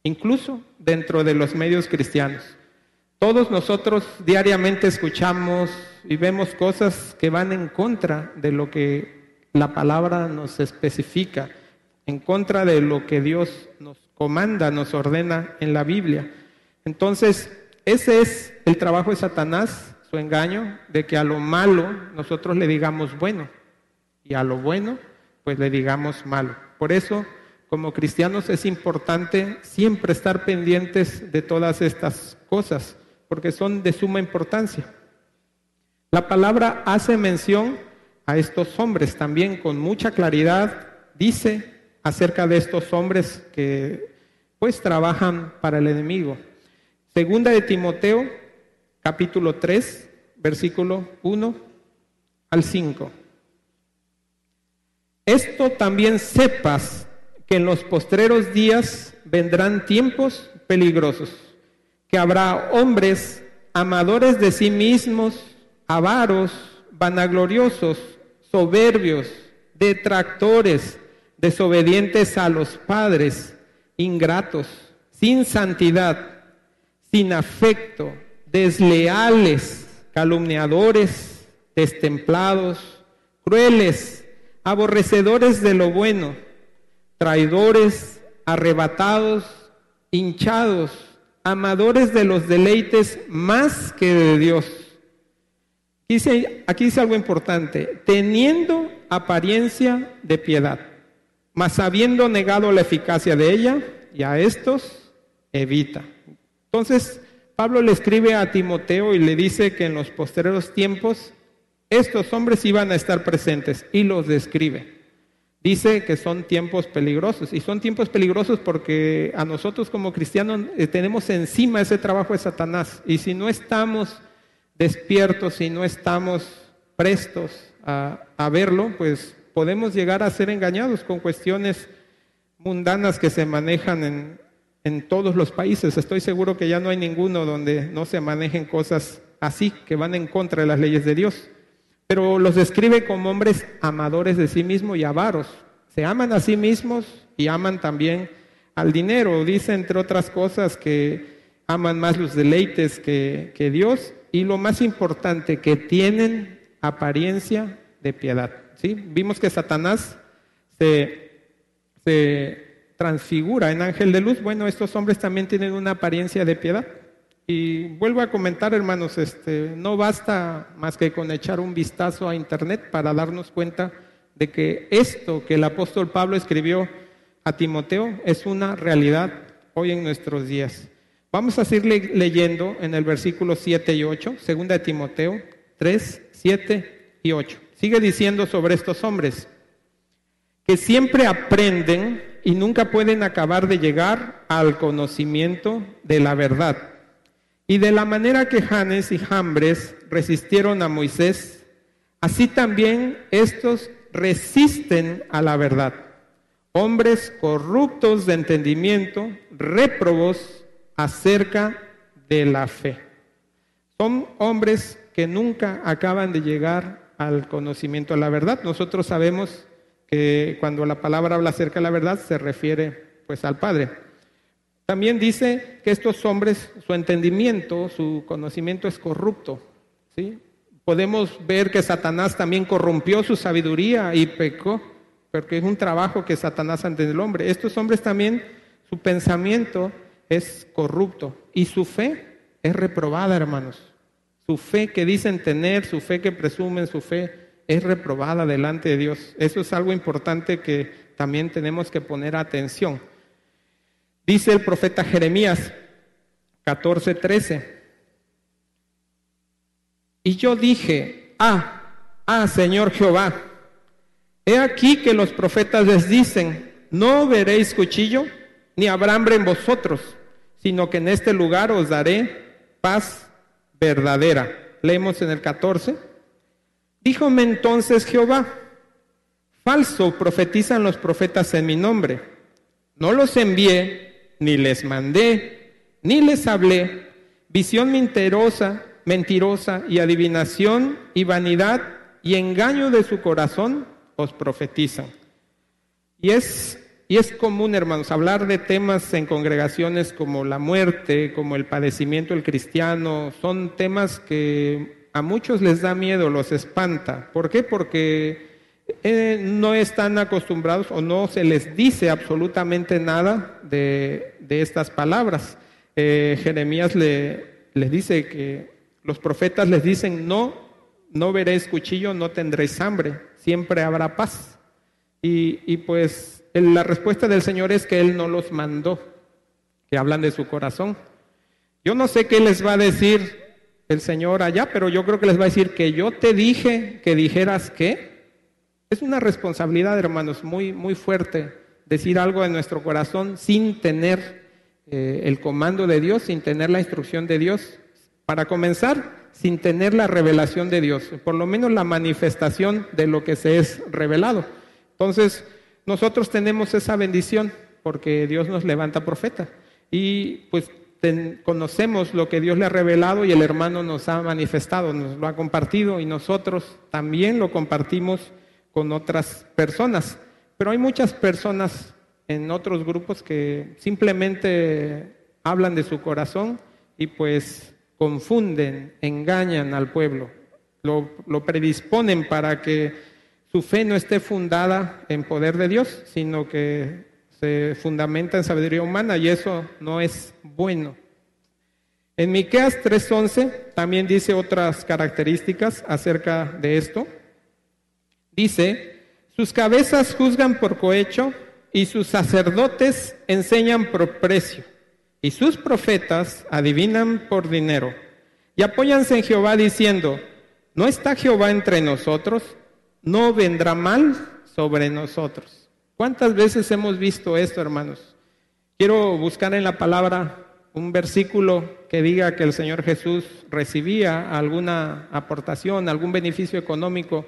incluso dentro de los medios cristianos. Todos nosotros diariamente escuchamos y vemos cosas que van en contra de lo que la palabra nos especifica, en contra de lo que Dios nos comanda, nos ordena en la Biblia. Entonces, ese es el trabajo de Satanás, su engaño, de que a lo malo nosotros le digamos bueno y a lo bueno pues le digamos malo. Por eso, como cristianos es importante siempre estar pendientes de todas estas cosas porque son de suma importancia. La palabra hace mención a estos hombres también con mucha claridad, dice acerca de estos hombres que pues trabajan para el enemigo. Segunda de Timoteo, capítulo 3, versículo 1 al 5. Esto también sepas que en los postreros días vendrán tiempos peligrosos que habrá hombres amadores de sí mismos, avaros, vanagloriosos, soberbios, detractores, desobedientes a los padres, ingratos, sin santidad, sin afecto, desleales, calumniadores, destemplados, crueles, aborrecedores de lo bueno, traidores, arrebatados, hinchados, amadores de los deleites más que de Dios. Aquí dice, algo importante, teniendo apariencia de piedad, mas habiendo negado la eficacia de ella, y a estos evita. Entonces, Pablo le escribe a Timoteo y le dice que en los posteriores tiempos estos hombres iban a estar presentes y los describe. dice que son tiempos peligrosos. Y son tiempos peligrosos porque a nosotros como cristianos eh, tenemos encima ese trabajo de Satanás. Y si no estamos despiertos, si no estamos prestos a, a verlo, pues podemos llegar a ser engañados con cuestiones mundanas que se manejan en, en todos los países. Estoy seguro que ya no hay ninguno donde no se manejen cosas así, que van en contra de las leyes de Dios. Pero los describe como hombres amadores de sí mismos y avaros. Se aman a sí mismos y aman también al dinero. Dice, entre otras cosas, que aman más los deleites que, que Dios y lo más importante, que tienen apariencia de piedad. ¿Sí? Vimos que Satanás se, se transfigura en ángel de luz. Bueno, estos hombres también tienen una apariencia de piedad. Y vuelvo a comentar, hermanos, este, no basta más que con echar un vistazo a Internet para darnos cuenta de que esto que el apóstol Pablo escribió a Timoteo es una realidad hoy en nuestros días. Vamos a seguir leyendo en el versículo 7 y 8, segunda de Timoteo 3, 7 y 8. Sigue diciendo sobre estos hombres que siempre aprenden y nunca pueden acabar de llegar al conocimiento de la verdad. Y de la manera que Janes y Jambres resistieron a Moisés, así también estos resisten a la verdad. Hombres corruptos de entendimiento, réprobos acerca de la fe. Son hombres que nunca acaban de llegar al conocimiento de la verdad. Nosotros sabemos que cuando la palabra habla acerca de la verdad se refiere pues al Padre. También dice que estos hombres, su entendimiento, su conocimiento es corrupto. ¿sí? Podemos ver que Satanás también corrompió su sabiduría y pecó, porque es un trabajo que Satanás ante el hombre. Estos hombres también, su pensamiento es corrupto y su fe es reprobada, hermanos. Su fe que dicen tener, su fe que presumen, su fe es reprobada delante de Dios. Eso es algo importante que también tenemos que poner atención. Dice el profeta Jeremías 14:13. Y yo dije, ah, ah, Señor Jehová, he aquí que los profetas les dicen, no veréis cuchillo, ni habrá hambre en vosotros, sino que en este lugar os daré paz verdadera. Leemos en el 14. Díjome entonces Jehová, falso profetizan los profetas en mi nombre. No los envié ni les mandé, ni les hablé, visión mentirosa, mentirosa y adivinación y vanidad y engaño de su corazón os profetizan. Y es, y es común, hermanos, hablar de temas en congregaciones como la muerte, como el padecimiento del cristiano, son temas que a muchos les da miedo, los espanta. ¿Por qué? Porque eh, no están acostumbrados o no se les dice absolutamente nada de, estas palabras. Eh, Jeremías le, les dice que los profetas les dicen, no, no veréis cuchillo, no tendréis hambre, siempre habrá paz. Y, y pues la respuesta del Señor es que Él no los mandó, que hablan de su corazón. Yo no sé qué les va a decir el Señor allá, pero yo creo que les va a decir que yo te dije que dijeras que es una responsabilidad, hermanos, muy, muy fuerte decir algo en nuestro corazón sin tener eh, el comando de Dios, sin tener la instrucción de Dios. Para comenzar, sin tener la revelación de Dios, por lo menos la manifestación de lo que se es revelado. Entonces, nosotros tenemos esa bendición porque Dios nos levanta profeta. Y pues conocemos lo que Dios le ha revelado y el hermano nos ha manifestado, nos lo ha compartido y nosotros también lo compartimos con otras personas. Pero hay muchas personas en otros grupos que simplemente hablan de su corazón y pues confunden, engañan al pueblo, lo, lo, predisponen para que su fe no esté fundada en poder de Dios, sino que se fundamenta en sabiduría humana y eso no es bueno. En Miqueas 3:11 también dice otras características acerca de esto. Dice, sus cabezas juzgan por cohecho y sus sacerdotes enseñan por precio y sus profetas adivinan por dinero y apóyanse en Jehová diciendo, ¿no está Jehová entre nosotros? ¿No vendrá mal sobre nosotros. ¿Cuántas veces hemos visto esto, hermanos? Quiero buscar en la palabra un versículo que diga que el Señor Jesús recibía alguna aportación, algún beneficio económico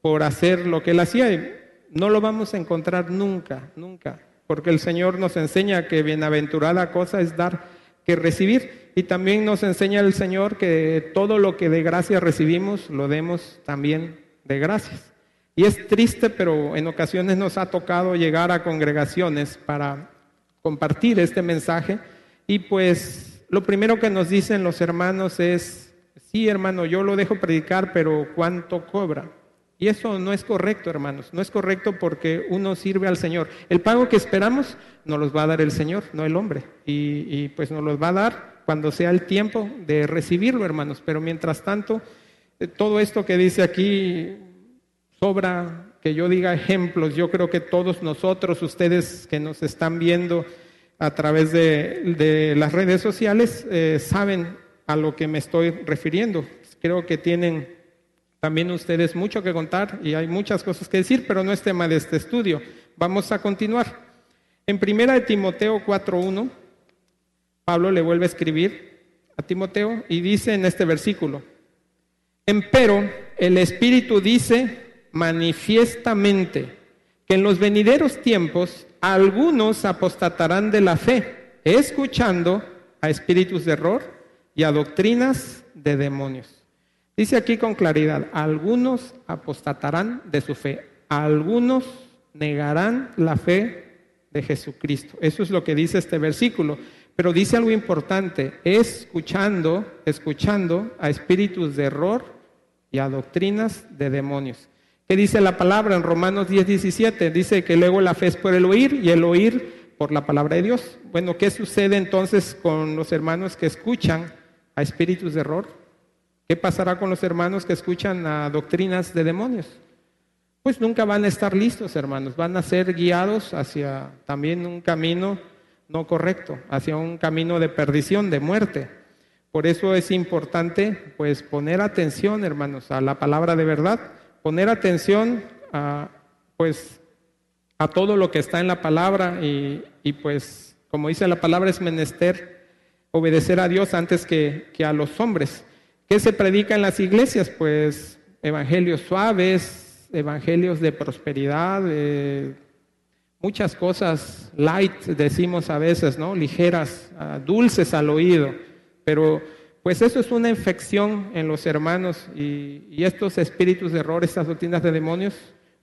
por hacer lo que él hacía. No lo vamos a encontrar nunca, nunca, porque el Señor nos enseña que bienaventurada cosa es dar que recibir. Y también nos enseña el Señor que todo lo que de gracia recibimos lo demos también de gracias. Y es triste, pero en ocasiones nos ha tocado llegar a congregaciones para compartir este mensaje y pues lo primero que nos dicen los hermanos es, sí hermano, yo lo dejo predicar, pero ¿cuánto cobra? Y eso no es correcto, hermanos, no es correcto porque uno sirve al Señor. El pago que esperamos nos los va a dar el Señor, no el hombre. Y, y pues nos los va a dar cuando sea el tiempo de recibirlo, hermanos. Pero mientras tanto, eh, todo esto que dice aquí sobra que yo diga ejemplos. Yo creo que todos nosotros, ustedes que nos están viendo a través de, las redes sociales, eh, saben a lo que me estoy refiriendo. Creo que tienen también ustedes mucho que contar y hay muchas cosas que decir, pero no es tema de este estudio. Vamos a continuar. En primera de Timoteo 4.1, Pablo le vuelve a escribir a Timoteo y dice en este versículo, empero el Espíritu dice manifiestamente que en los venideros tiempos algunos apostatarán de la fe, escuchando a espíritus de error y a doctrinas de demonios. Dice aquí con claridad, algunos apostatarán de su fe, algunos negarán la fe de Jesucristo. Eso es lo que dice este versículo. Pero dice algo importante, escuchando, escuchando a espíritus de error y a doctrinas de demonios. ¿Qué dice la palabra en Romanos 10, 17? Dice que luego la fe es por el oír y el oír por la palabra de Dios. Bueno, ¿qué sucede entonces con los hermanos que escuchan a espíritus de error? ¿Qué pasará con los hermanos que escuchan a doctrinas de demonios? Pues nunca van a estar listos, hermanos. Van a ser guiados hacia también un camino no correcto, hacia un camino de perdición, de muerte. Por eso es importante, pues, poner atención, hermanos, a la palabra de verdad poner atención a, pues, a todo lo que está en la palabra y, y, pues, como dice la palabra, es menester obedecer a Dios antes que, que a los hombres. ¿Qué se predica en las iglesias? Pues evangelios suaves, evangelios de prosperidad, muchas cosas light, decimos a veces, ¿no? Ligeras, ah, dulces al oído, pero pues eso es una infección en los hermanos y, estos espíritus de error, estas doctrinas de demonios,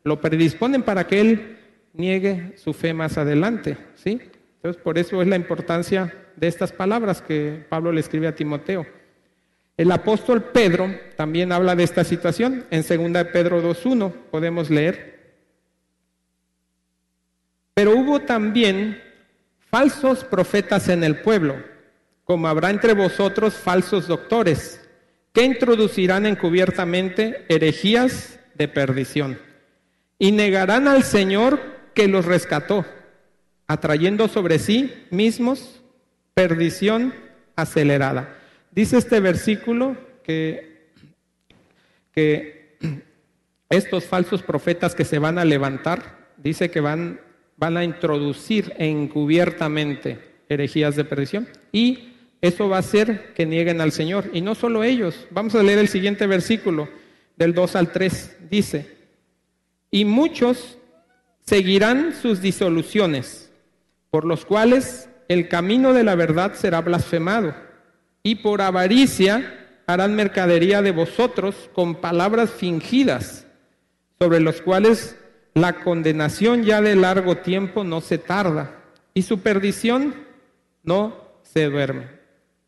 lo predisponen para que él niegue su fe más adelante, ¿sí? Entonces, por eso es la importancia de estas palabras que Pablo le escribe a Timoteo. El apóstol Pedro también habla de esta situación. En 2 Pedro 2.1 podemos leer. Pero hubo también falsos profetas en el pueblo como habrá entre vosotros falsos doctores, que introducirán encubiertamente herejías de perdición, y negarán al Señor que los rescató, atrayendo sobre sí mismos perdición acelerada. Dice este versículo que, que estos falsos profetas que se van a levantar, dice que van, van a introducir encubiertamente herejías de perdición y eso va a hacer que nieguen al Señor. Y no solo ellos. Vamos a leer el siguiente versículo, del 2 al 3. Dice, y muchos seguirán sus disoluciones, por los cuales el camino de la verdad será blasfemado. Y por avaricia harán mercadería de vosotros con palabras fingidas, sobre los cuales la condenación ya de largo tiempo no se tarda, y su perdición no se duerme.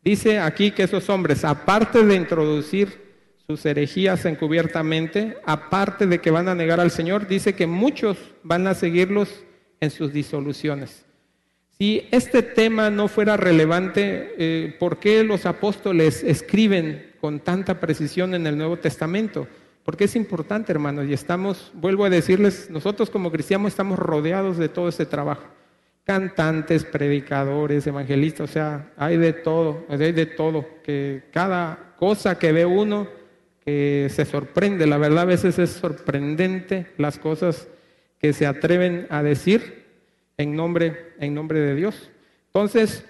Dice aquí que esos hombres, aparte de introducir sus herejías encubiertamente, aparte de que van a negar al Señor, dice que muchos van a seguirlos en sus disoluciones. Si este tema no fuera relevante, eh, ¿por qué los apóstoles escriben con tanta precisión en el Nuevo Testamento? Porque es importante, hermanos, y estamos, vuelvo a decirles, nosotros como cristianos estamos rodeados de todo ese trabajo cantantes, predicadores, evangelistas, o sea, hay de todo, hay de todo, que cada cosa que ve uno que se sorprende, la verdad a veces es sorprendente las cosas que se atreven a decir en nombre, en nombre de Dios. Entonces,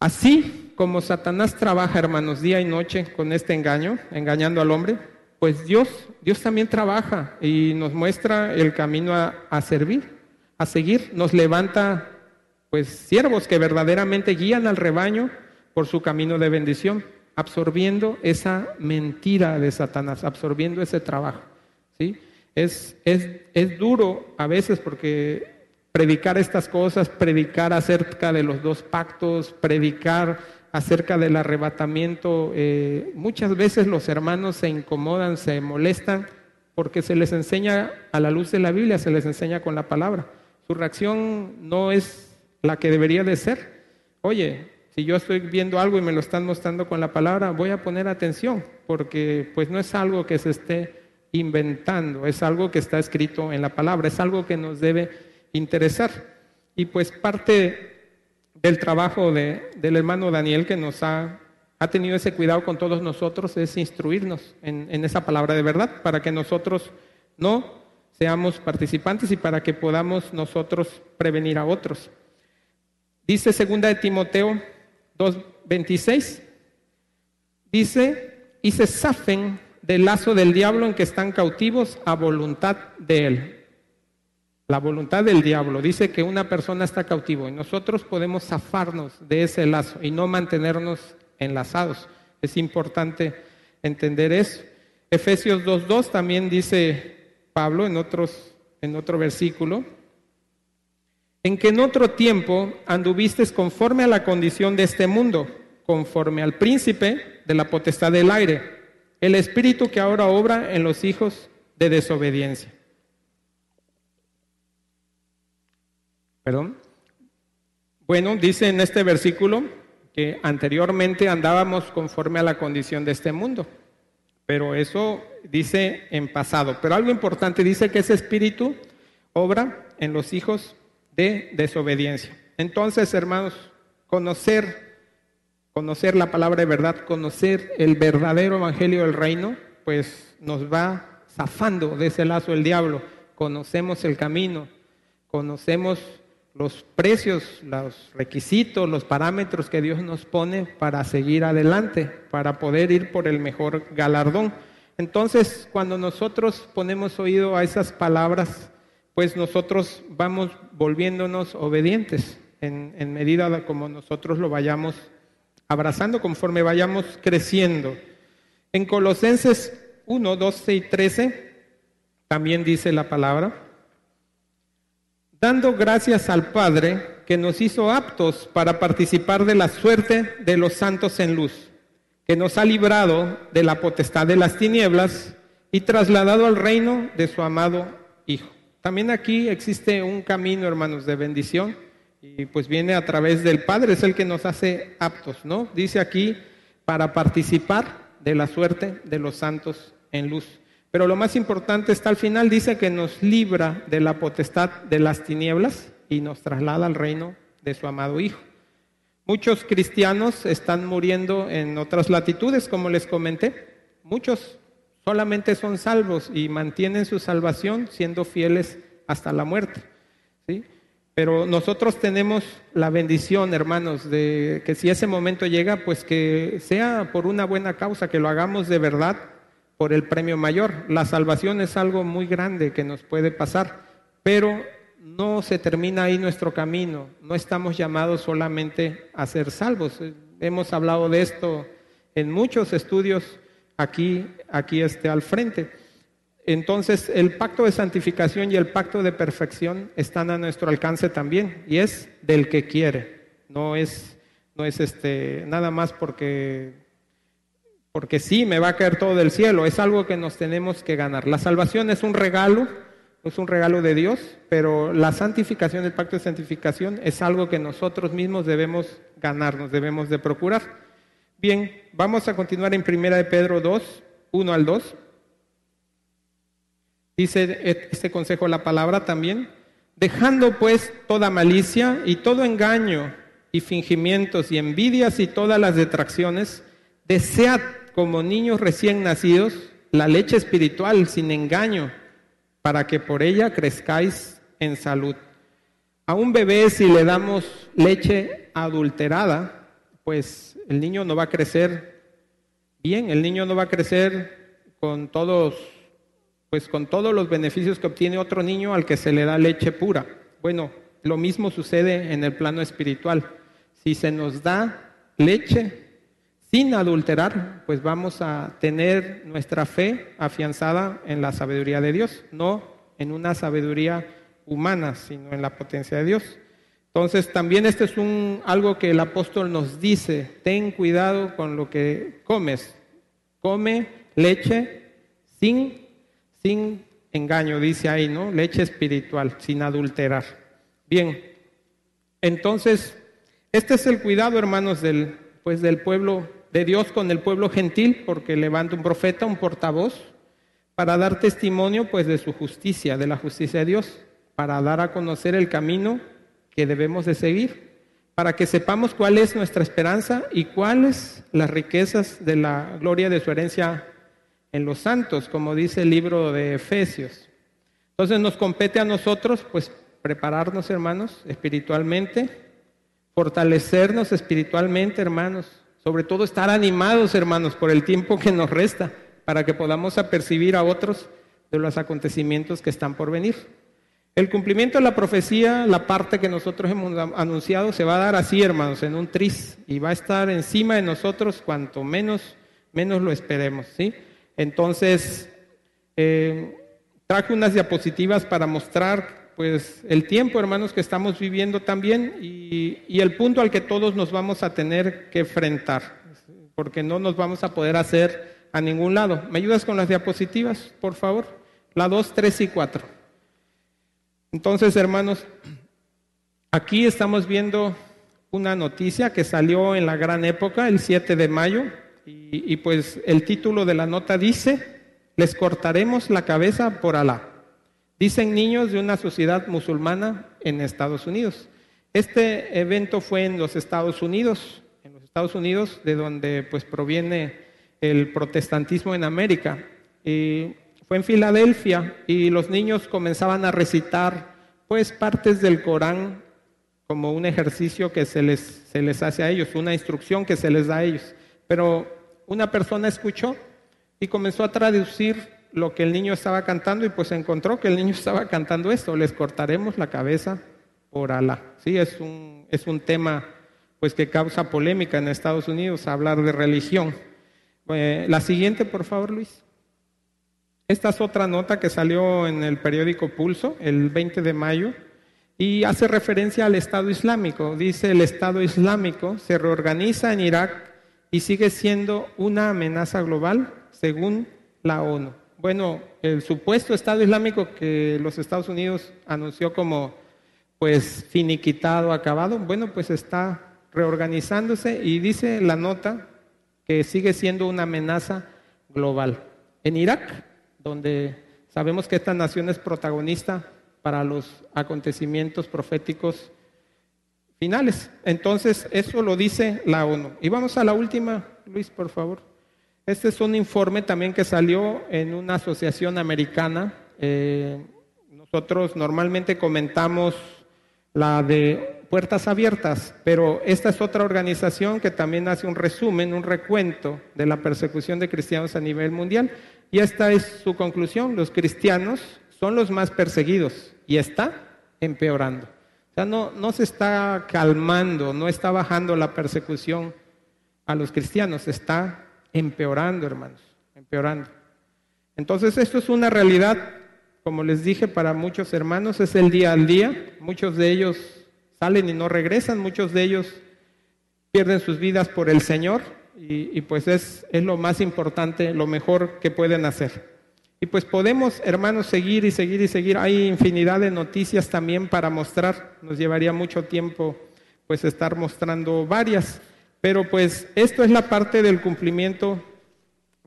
así como Satanás trabaja, hermanos, día y noche con este engaño, engañando al hombre, pues Dios, Dios también trabaja y nos muestra el camino a, a servir, a seguir, nos levanta pues siervos que verdaderamente guían al rebaño por su camino de bendición, absorbiendo esa mentira de Satanás, absorbiendo ese trabajo. ¿sí? Es, es, es duro a veces porque predicar estas cosas, predicar acerca de los dos pactos, predicar acerca del arrebatamiento, eh, muchas veces los hermanos se incomodan, se molestan, porque se les enseña a la luz de la Biblia, se les enseña con la palabra. Su reacción no es la que debería de ser. Oye, si yo estoy viendo algo y me lo están mostrando con la palabra, voy a poner atención, porque pues no es algo que se esté inventando, es algo que está escrito en la palabra, es algo que nos debe interesar. Y pues parte del trabajo de, del hermano Daniel que nos ha, ha, tenido ese cuidado con todos nosotros es instruirnos en, en esa palabra de verdad para que nosotros no seamos participantes y para que podamos nosotros prevenir a otros. Dice segunda de Timoteo 2:26 dice, "Y se zafen del lazo del diablo en que están cautivos a voluntad de él." La voluntad del diablo dice que una persona está cautivo y nosotros podemos zafarnos de ese lazo y no mantenernos enlazados. Es importante entender eso. Efesios 2.2 también dice Pablo en, otros, en otro versículo, en que en otro tiempo anduviste conforme a la condición de este mundo, conforme al príncipe de la potestad del aire, el espíritu que ahora obra en los hijos de desobediencia. Perdón. Bueno, dice en este versículo que anteriormente andábamos conforme a la condición de este mundo, pero eso dice en pasado. Pero algo importante dice que ese espíritu obra en los hijos de desobediencia. Entonces, hermanos, conocer, conocer la palabra de verdad, conocer el verdadero evangelio del reino, pues nos va zafando de ese lazo del diablo. Conocemos el camino, conocemos los precios, los requisitos, los parámetros que Dios nos pone para seguir adelante, para poder ir por el mejor galardón. Entonces, cuando nosotros ponemos oído a esas palabras, pues nosotros vamos volviéndonos obedientes en, medida como nosotros lo vayamos abrazando, conforme vayamos creciendo. En Colosenses 1, 12 y 13 también dice la palabra, dando gracias al Padre que nos hizo aptos para participar de la suerte de los santos en luz, que nos ha librado de la potestad de las tinieblas y trasladado al reino de su amado Hijo. También aquí existe un camino, hermanos, de bendición y pues viene a través del Padre, es el que nos hace aptos, ¿no? Dice aquí, para participar de la suerte de los santos en luz. Pero lo más importante está al final, dice que nos libra de la potestad de las tinieblas y nos traslada al reino de su amado Hijo. Muchos cristianos están muriendo en otras latitudes, como les comenté. Muchos solamente son salvos y mantienen su salvación siendo fieles hasta la muerte. ¿sí? Pero nosotros tenemos la bendición, hermanos, de que si ese momento llega, pues que sea por una buena causa, que lo hagamos de verdad por el premio mayor. La salvación es algo muy grande que nos puede pasar, pero no se termina ahí nuestro camino. No estamos llamados solamente a ser salvos. Hemos hablado de esto en muchos estudios aquí, aquí este, al frente. Entonces, el pacto de santificación y el pacto de perfección están a nuestro alcance también, y es del que quiere. No es, no es este, nada más porque porque sí, me va a caer todo del cielo, es algo que nos tenemos que ganar. La salvación es un regalo, es un regalo de Dios, pero la santificación, el pacto de santificación es algo que nosotros mismos debemos ganarnos, debemos de procurar. Bien, vamos a continuar en Primera de Pedro 2, 1 al 2. Dice este consejo la palabra también, dejando pues toda malicia y todo engaño y fingimientos y envidias y todas las detracciones, desead como niños recién nacidos la leche espiritual sin engaño, para que por ella crezcáis en salud. A un bebé si le damos leche adulterada, pues el niño no va a crecer bien, el niño no va a crecer con todos pues con todos los beneficios que obtiene otro niño al que se le da leche pura. Bueno, lo mismo sucede en el plano espiritual. Si se nos da leche sin adulterar, pues vamos a tener nuestra fe afianzada en la sabiduría de Dios, no en una sabiduría humana, sino en la potencia de Dios. Entonces, también este es un, algo que el apóstol nos dice, ten cuidado con lo que comes. Come leche sin, sin engaño, dice ahí, ¿no? Leche espiritual, sin adulterar. Bien, entonces, este es el cuidado, hermanos, del, pues, del pueblo de Dios con el pueblo gentil, porque levanta un profeta, un portavoz, para dar testimonio, pues, de su justicia, de la justicia de Dios, para dar a conocer el camino que debemos de seguir, para que sepamos cuál es nuestra esperanza y cuáles las riquezas de la gloria de su herencia en los santos, como dice el libro de Efesios. Entonces nos compete a nosotros, pues, prepararnos, hermanos, espiritualmente, fortalecernos espiritualmente, hermanos, sobre todo estar animados, hermanos, por el tiempo que nos resta, para que podamos apercibir a otros de los acontecimientos que están por venir. El cumplimiento de la profecía, la parte que nosotros hemos anunciado, se va a dar así, hermanos, en un tris, y va a estar encima de nosotros cuanto menos, menos lo esperemos, ¿sí? Entonces, eh, traje unas diapositivas para mostrar pues el tiempo, hermanos, que estamos viviendo también y, el punto al que todos nos vamos a tener que enfrentar, porque no nos vamos a poder hacer a ningún lado. ¿Me ayudas con las diapositivas, por favor? La 2, 3 y 4. Entonces, hermanos, aquí estamos viendo una noticia que salió en la gran época, el 7 de mayo, y, y pues el título de la nota dice, les cortaremos la cabeza por Alá. Dicen niños de una sociedad musulmana en Estados Unidos. Este evento fue en los Estados Unidos, en los Estados Unidos, de donde pues proviene el protestantismo en América. Y fue en Filadelfia y los niños comenzaban a recitar pues partes del Corán como un ejercicio que se les, se les hace a ellos, una instrucción que se les da a ellos. Pero una persona escuchó y comenzó a traducir lo que el niño estaba cantando y pues encontró que el niño estaba cantando esto, les cortaremos la cabeza por Alá. Sí, es un, es un tema pues que causa polémica en Estados Unidos hablar de religión. Eh, la siguiente, por favor, Luis. Esta es otra nota que salió en el periódico Pulso el 20 de mayo y hace referencia al Estado Islámico. Dice el Estado Islámico se reorganiza en Irak y sigue siendo una amenaza global según la ONU bueno, el supuesto Estado Islámico que los Estados Unidos anunció como pues finiquitado, acabado, bueno, pues está reorganizándose y dice la nota que sigue siendo una amenaza global. En Irak, donde sabemos que esta nación es protagonista para los acontecimientos proféticos finales. Entonces, eso lo dice la ONU. Y vamos a la última, Luis, por favor. Este es un informe también que salió en una asociación americana. Eh, nosotros normalmente comentamos la de Puertas Abiertas, pero esta es otra organización que también hace un resumen, un recuento de la persecución de cristianos a nivel mundial. Y esta es su conclusión, los cristianos son los más perseguidos y está empeorando. O sea, no, no se está calmando, no está bajando la persecución a los cristianos, está empeorando, hermanos, empeorando. Entonces, esto es una realidad, como les dije, para muchos hermanos, es el día al día. Muchos de ellos salen y no regresan, muchos de ellos pierden sus vidas por el Señor y, y pues es, es lo más importante, lo mejor que pueden hacer. Y pues podemos, hermanos, seguir y seguir y seguir. Hay infinidad de noticias también para mostrar. Nos llevaría mucho tiempo pues estar mostrando varias. Pero pues esto es la parte del cumplimiento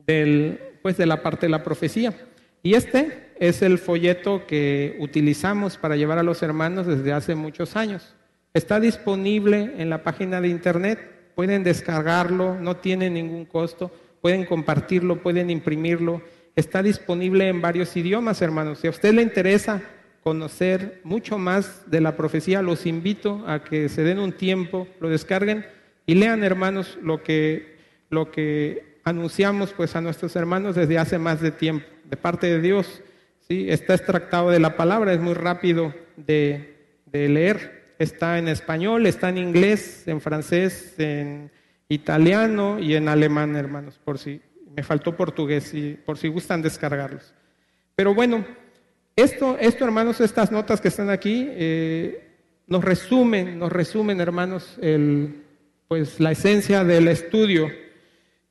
del, pues, de la parte de la profecía. Y este es el folleto que utilizamos para llevar a los hermanos desde hace muchos años. Está disponible en la página de internet, pueden descargarlo, no tiene ningún costo, pueden compartirlo, pueden imprimirlo está disponible en varios idiomas, hermanos. Si a usted le interesa conocer mucho más de la profecía, los invito a que se den un tiempo, lo descarguen y lean, hermanos, lo que, lo que anunciamos pues a nuestros hermanos desde hace más de tiempo, de parte de Dios. ¿sí? Está extractado de la palabra, es muy rápido de, de leer. Está en español, está en inglés, en francés, en italiano y en alemán, hermanos, por si me faltó portugués y por si gustan descargarlos. Pero bueno, esto, esto hermanos, estas notas que están aquí eh, nos resumen, nos resumen, hermanos, el, pues la esencia del estudio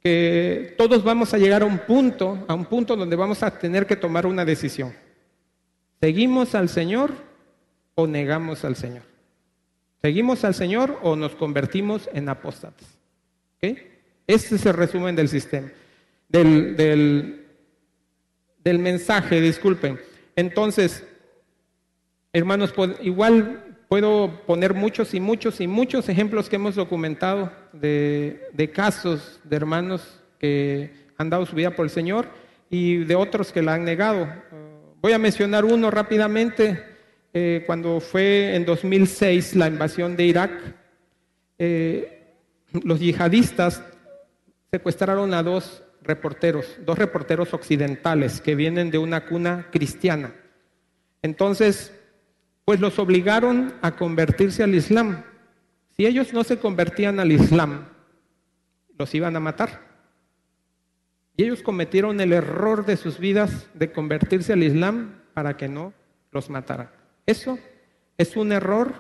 que todos vamos a llegar a un punto, a un punto donde vamos a tener que tomar una decisión. ¿Seguimos al Señor o negamos al Señor? ¿Seguimos al Señor o nos convertimos en apóstatas? Este es el resumen del sistema, del, del, del mensaje, disculpen. Entonces, hermanos, pues, igual puedo poner muchos y muchos y muchos ejemplos que hemos documentado de, de, casos de hermanos que han dado su vida por el Señor y de otros que la han negado. Voy a mencionar uno rápidamente. Eh, cuando fue en 2006 la invasión de Irak, eh, los yihadistas secuestraron a dos reporteros, dos reporteros occidentales que vienen de una cuna cristiana. Entonces, pues los obligaron a convertirse al Islam. Si ellos no se convertían al Islam, los iban a matar. Y ellos cometieron el error de sus vidas de convertirse al Islam para que no los mataran. Eso es un error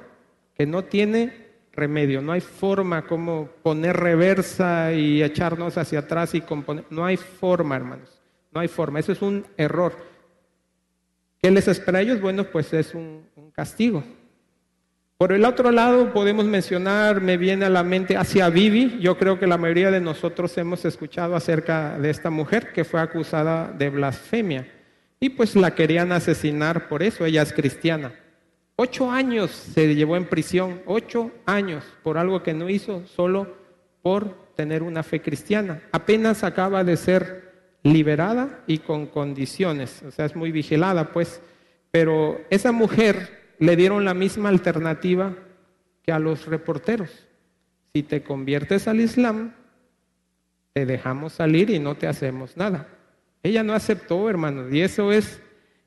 que no tiene remedio. No hay forma como poner reversa y echarnos hacia atrás y componer. No hay forma, hermanos. No hay forma. Eso es un error. ¿Qué les espera a ellos? Bueno, pues es un, castigo. Por el otro lado, podemos mencionar, me viene a la mente hacia Vivi. Yo creo que la mayoría de nosotros hemos escuchado acerca de esta mujer que fue acusada de blasfemia. Y pues la querían asesinar por eso, ella es cristiana. Ocho años se llevó en prisión, ocho años por algo que no hizo, solo por tener una fe cristiana. Apenas acaba de ser liberada y con condiciones, o sea, es muy vigilada, pues. Pero esa mujer le dieron la misma alternativa que a los reporteros. Si te conviertes al Islam, te dejamos salir y no te hacemos nada. Ella no aceptó, hermanos, y eso es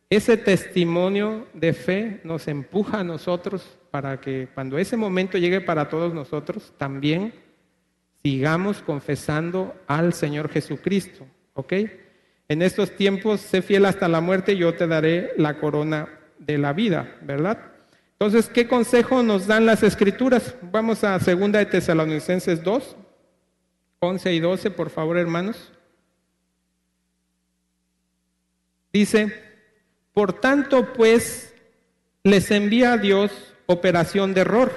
ese testimonio de fe nos empuja a nosotros para que cuando ese momento llegue para todos nosotros, también sigamos confesando al Señor Jesucristo. ¿Ok? En estos tiempos, sé fiel hasta la muerte, y yo te daré la corona de la vida, ¿verdad? Entonces, ¿qué consejo nos dan las escrituras? Vamos a 2 de Tesalonicenses 2, 11 y 12, por favor, hermanos. Dice, por tanto, pues, les envía a Dios operación de error,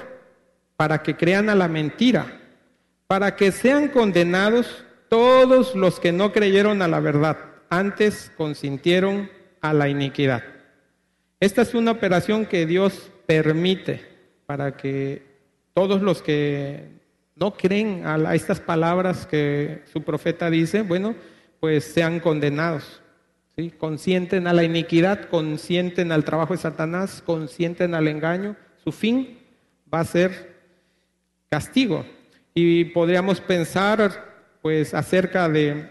para que crean a la mentira, para que sean condenados todos los que no creyeron a la verdad, antes consintieron a la iniquidad. Esta es una operación que Dios permite para que todos los que no creen a estas palabras que su profeta dice, bueno, pues sean condenados. Consienten a la iniquidad, consienten al trabajo de Satanás, consienten al engaño. Su fin va a ser castigo. Y podríamos pensar pues acerca de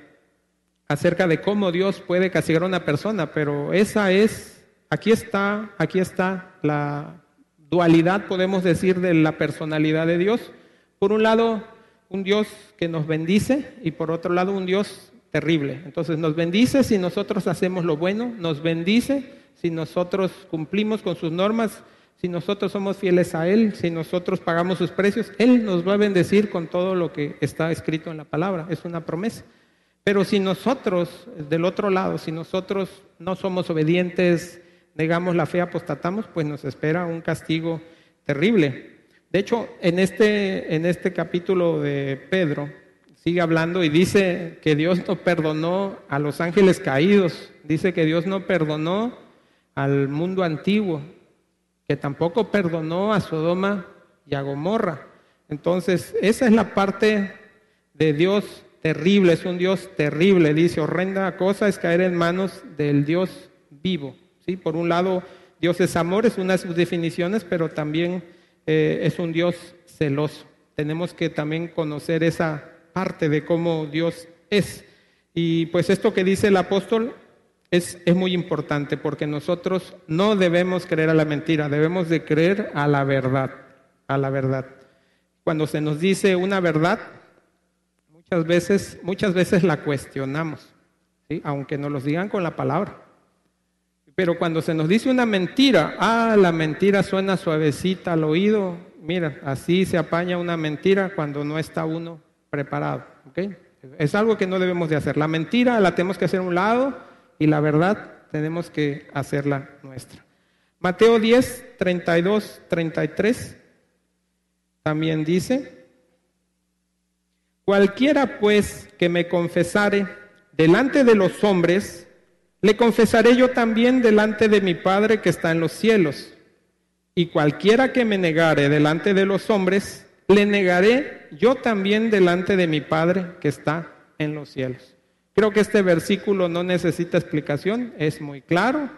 acerca de cómo Dios puede castigar a una persona, pero esa es aquí está, aquí está la dualidad podemos decir de la personalidad de Dios. Por un lado, un Dios que nos bendice y por otro lado un Dios terrible. Entonces nos bendice si nosotros hacemos lo bueno, nos bendice si nosotros cumplimos con sus normas, si nosotros somos fieles a Él, si nosotros pagamos sus precios, Él nos va a bendecir con todo lo que está escrito en la palabra, es una promesa. Pero si nosotros, del otro lado, si nosotros no somos obedientes, negamos la fe, apostatamos, pues nos espera un castigo terrible. De hecho, en este, en este capítulo de Pedro, sigue hablando y dice que Dios no perdonó a los ángeles caídos, dice que Dios no perdonó al mundo antiguo, que tampoco perdonó a Sodoma y a Gomorra. Entonces, esa es la parte de Dios terrible, es un Dios terrible. Dice, horrenda cosa es caer en manos del Dios vivo. ¿Sí? Por un lado, Dios es amor, es una de sus definiciones, pero también eh, es un Dios celoso. Tenemos que también conocer esa parte de cómo Dios es. Y pues esto que dice el apóstol es, es muy importante porque nosotros no debemos creer a la mentira, debemos de creer a la verdad, a la verdad. Cuando se nos dice una verdad, muchas veces, muchas veces la cuestionamos, ¿sí? aunque nos lo digan con la palabra. Pero cuando se nos dice una mentira, ah, la mentira suena suavecita al oído, mira, así se apaña una mentira cuando no está uno preparado. ¿ok? Es algo que no debemos de hacer. La mentira la tenemos que hacer a un lado y la verdad tenemos que hacerla nuestra. Mateo 10, 32, 33 también dice, cualquiera pues que me confesare delante de los hombres, le confesaré yo también delante de mi Padre que está en los cielos. Y cualquiera que me negare delante de los hombres, le negaré yo también delante de mi Padre que está en los cielos. Creo que este versículo no necesita explicación, es muy claro.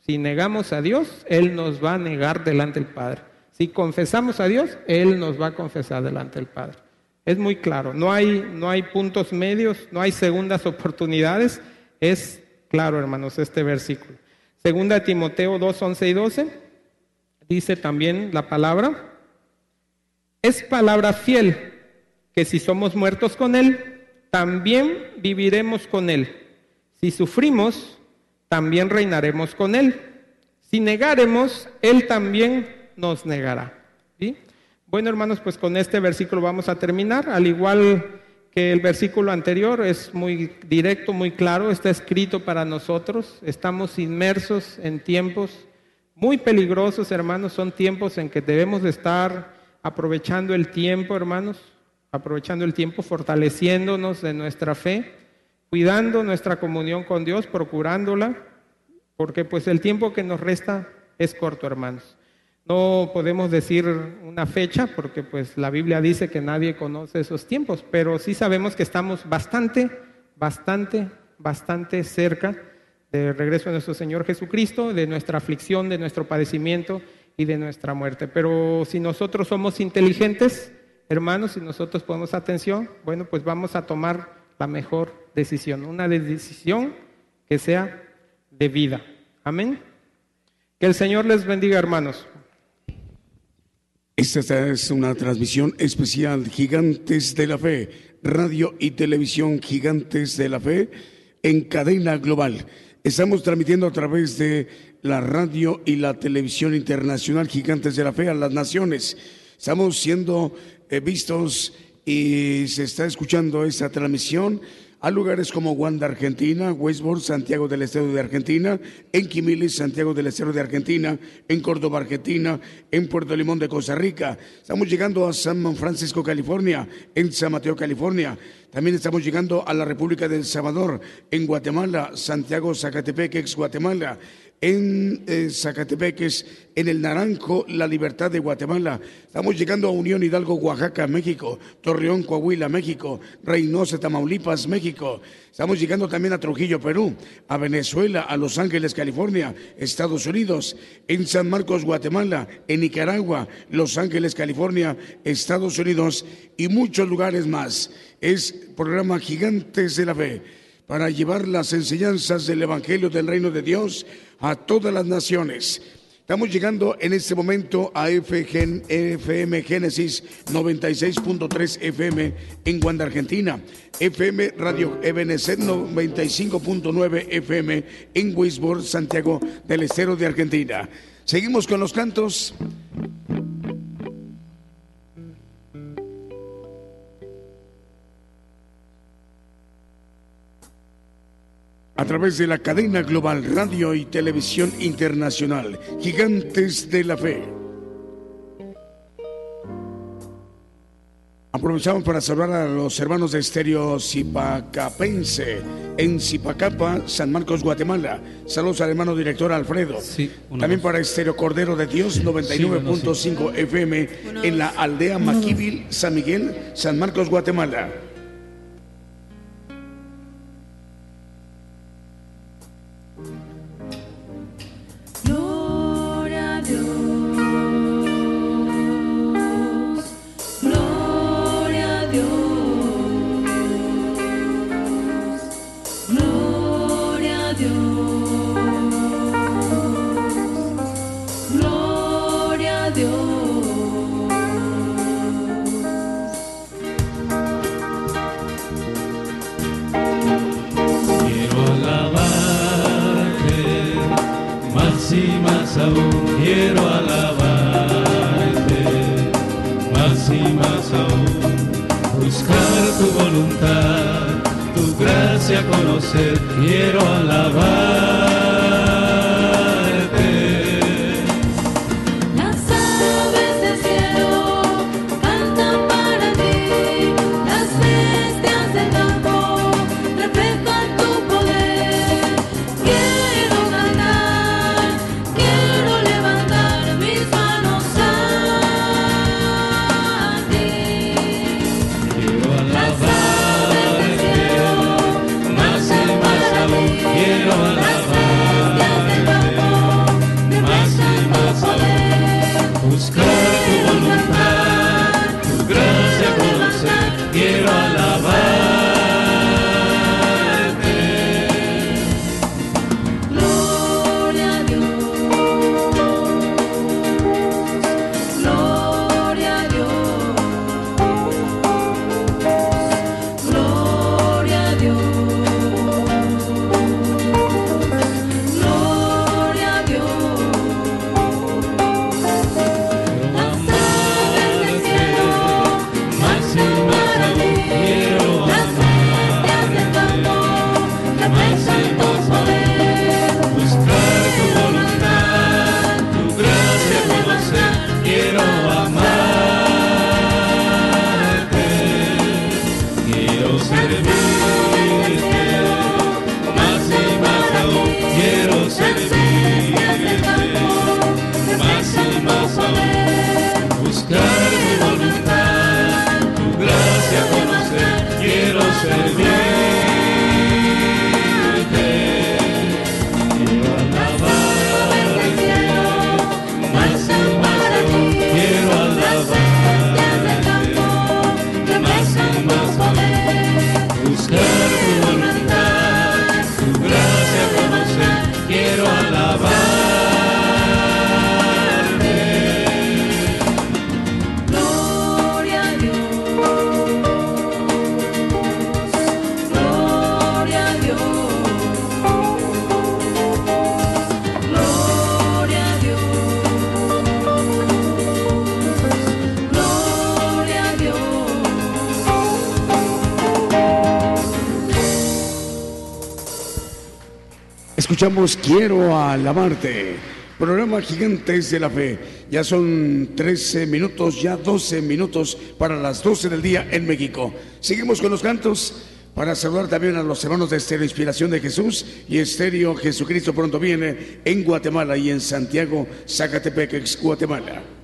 Si negamos a Dios, Él nos va a negar delante del Padre. Si confesamos a Dios, Él nos va a confesar delante del Padre. Es muy claro, no hay, no hay puntos medios, no hay segundas oportunidades. Es claro, hermanos, este versículo. Segunda Timoteo 2, 11 y 12 dice también la palabra, es palabra fiel que si somos muertos con Él, también viviremos con Él. Si sufrimos, también reinaremos con Él. Si negaremos, Él también nos negará. ¿Sí? Bueno, hermanos, pues con este versículo vamos a terminar. Al igual el versículo anterior, es muy directo, muy claro, está escrito para nosotros. Estamos inmersos en tiempos muy peligrosos, hermanos. Son tiempos en que debemos de estar aprovechando el tiempo, hermanos, aprovechando el tiempo, fortaleciéndonos de nuestra fe, cuidando nuestra comunión con Dios, procurándola, porque pues el tiempo que nos resta es corto, hermanos. No podemos decir una fecha porque pues la Biblia dice que nadie conoce esos tiempos, pero sí sabemos que estamos bastante, bastante, bastante cerca del regreso de nuestro Señor Jesucristo, de nuestra aflicción, de nuestro padecimiento y de nuestra muerte. Pero si nosotros somos inteligentes, hermanos, si nosotros ponemos atención, bueno, pues vamos a tomar la mejor decisión, una decisión que sea de vida. Amén. Que el Señor les bendiga, hermanos. Esta es una transmisión especial Gigantes de la Fe, radio y televisión Gigantes de la Fe en cadena global. Estamos transmitiendo a través de la radio y la televisión internacional Gigantes de la Fe a las naciones. Estamos siendo eh, vistos y se está escuchando esta transmisión a lugares como Wanda, Argentina, Westboro, Santiago del Estero de Argentina, en Quimilis, Santiago del Estero de Argentina, en Córdoba, Argentina, en Puerto Limón de Costa Rica. Estamos llegando a San Francisco, California, en San Mateo, California. También estamos llegando a la República del Salvador, en Guatemala, Santiago, Zacatepeques, Guatemala en eh, Zacatepeques, en el Naranjo, La Libertad de Guatemala. Estamos llegando a Unión Hidalgo, Oaxaca, México, Torreón, Coahuila, México, Reynosa, Tamaulipas, México. Estamos llegando también a Trujillo, Perú, a Venezuela, a Los Ángeles, California, Estados Unidos, en San Marcos, Guatemala, en Nicaragua, Los Ángeles, California, Estados Unidos y muchos lugares más. Es programa Gigantes de la Fe para llevar las enseñanzas del Evangelio del Reino de Dios a todas las naciones. Estamos llegando en este momento a FM Génesis 96.3 FM en Guanda, Argentina. FM Radio Ebenezer 95.9 FM en Wisborne, Santiago del Estero de Argentina. Seguimos con los cantos. A través de la cadena global radio y televisión internacional, Gigantes de la Fe. Aprovechamos para saludar a los hermanos de Estéreo Zipacapense en Zipacapa, San Marcos, Guatemala. Saludos al hermano director Alfredo. Sí, También para Estéreo Cordero de Dios 99.5 FM en la aldea Maquivil, San Miguel, San Marcos, Guatemala. quiero alabarte, más y más aún buscar tu voluntad, tu gracia conocer, quiero alabar. escuchamos Quiero alabarte. Programa Gigantes de la Fe. Ya son 13 minutos, ya 12 minutos para las 12 del día en México. Seguimos con los cantos para saludar también a los hermanos de Estéreo Inspiración de Jesús y Estéreo Jesucristo pronto viene en Guatemala y en Santiago, Zacatepec, Guatemala.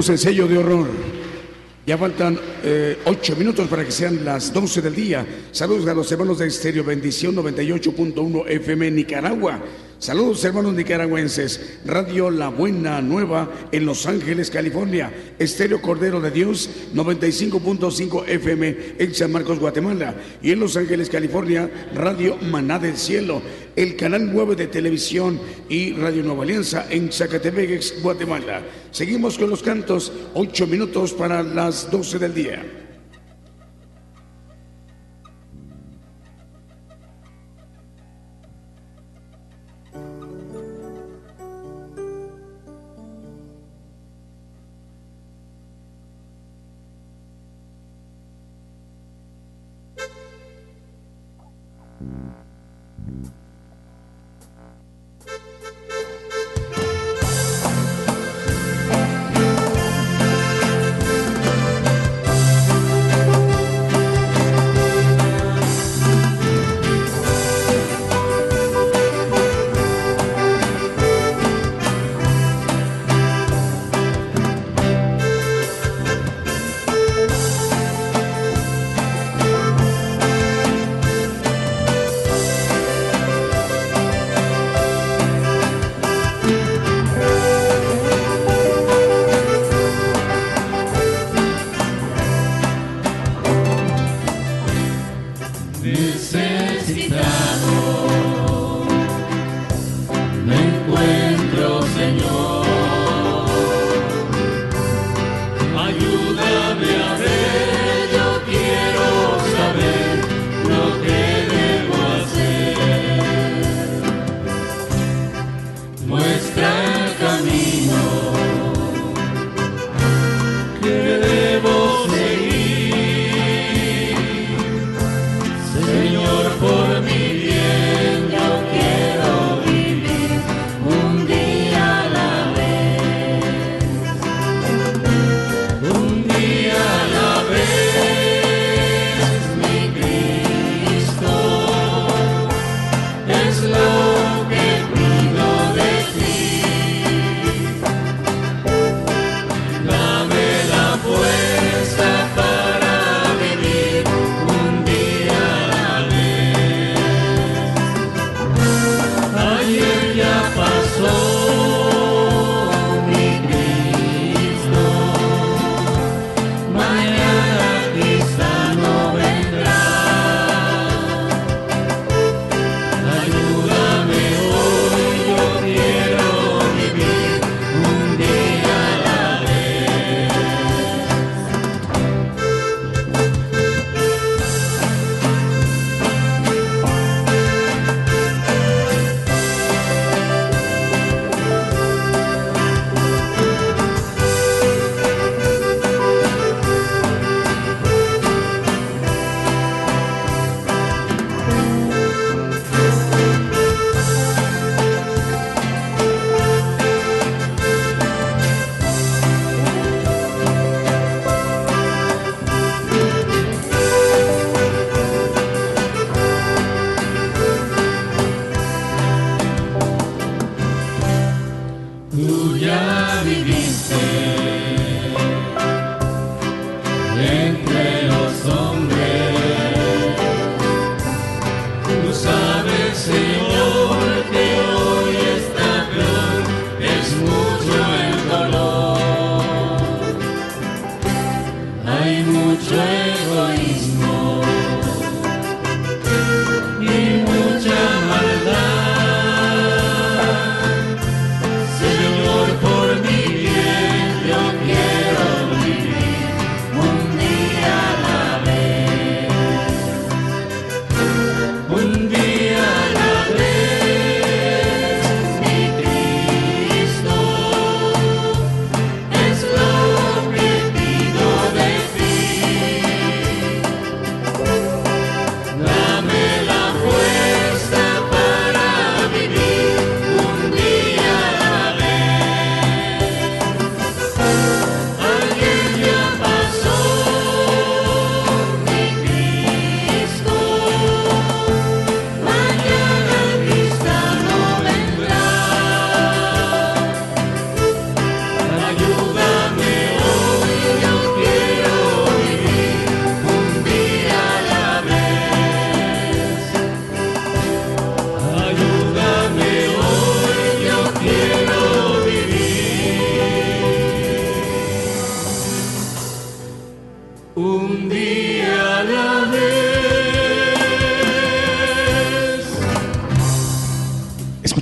Escuchamos el sello de horror. Ya faltan eh, ocho minutos para que sean las 12 del día. Saludos a los hermanos de Estéreo Bendición 98.1 FM Nicaragua. Saludos hermanos nicaragüenses. Radio La Buena Nueva en Los Ángeles, California. Estéreo Cordero de Dios 95.5 FM en San Marcos, Guatemala. Y en Los Ángeles, California, Radio Maná del Cielo. El canal 9 de televisión y Radio Nueva Alianza en Zacatepeques, Guatemala. Seguimos con los cantos. Ocho minutos para las 12 del día.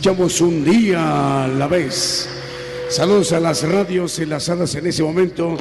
Un día a la vez. Saludos a las radios enlazadas en ese momento,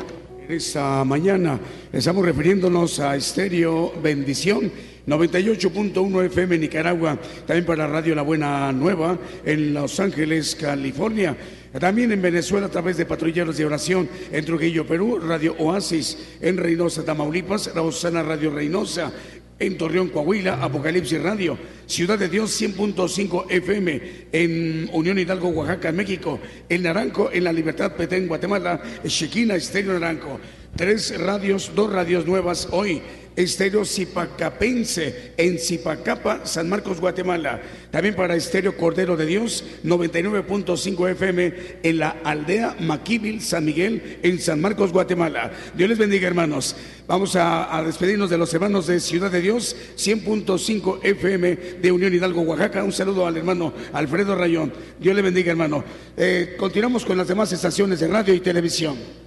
en esta mañana. Estamos refiriéndonos a Estéreo Bendición 98.1 FM Nicaragua, también para Radio La Buena Nueva en Los Ángeles, California. También en Venezuela a través de Patrulleros de Oración en Trujillo, Perú, Radio Oasis en Reynosa, Tamaulipas, Rosana Radio Reynosa en Torreón, Coahuila, Apocalipsis Radio, Ciudad de Dios 100.5 FM, en Unión Hidalgo, Oaxaca, México, El Naranco, en La Libertad, Petén, Guatemala, Chiquina, Estéreo Naranco. Tres radios, dos radios nuevas hoy. Estéreo Zipacapense en Zipacapa, San Marcos, Guatemala. También para Estéreo Cordero de Dios, 99.5 FM en la aldea Maquíbil, San Miguel, en San Marcos, Guatemala. Dios les bendiga, hermanos. Vamos a, despedirnos de los hermanos de Ciudad de Dios, 100.5 FM de Unión Hidalgo, Oaxaca. Un saludo al hermano Alfredo Rayón. Dios le bendiga, hermano. Eh, continuamos con las demás estaciones de radio y televisión.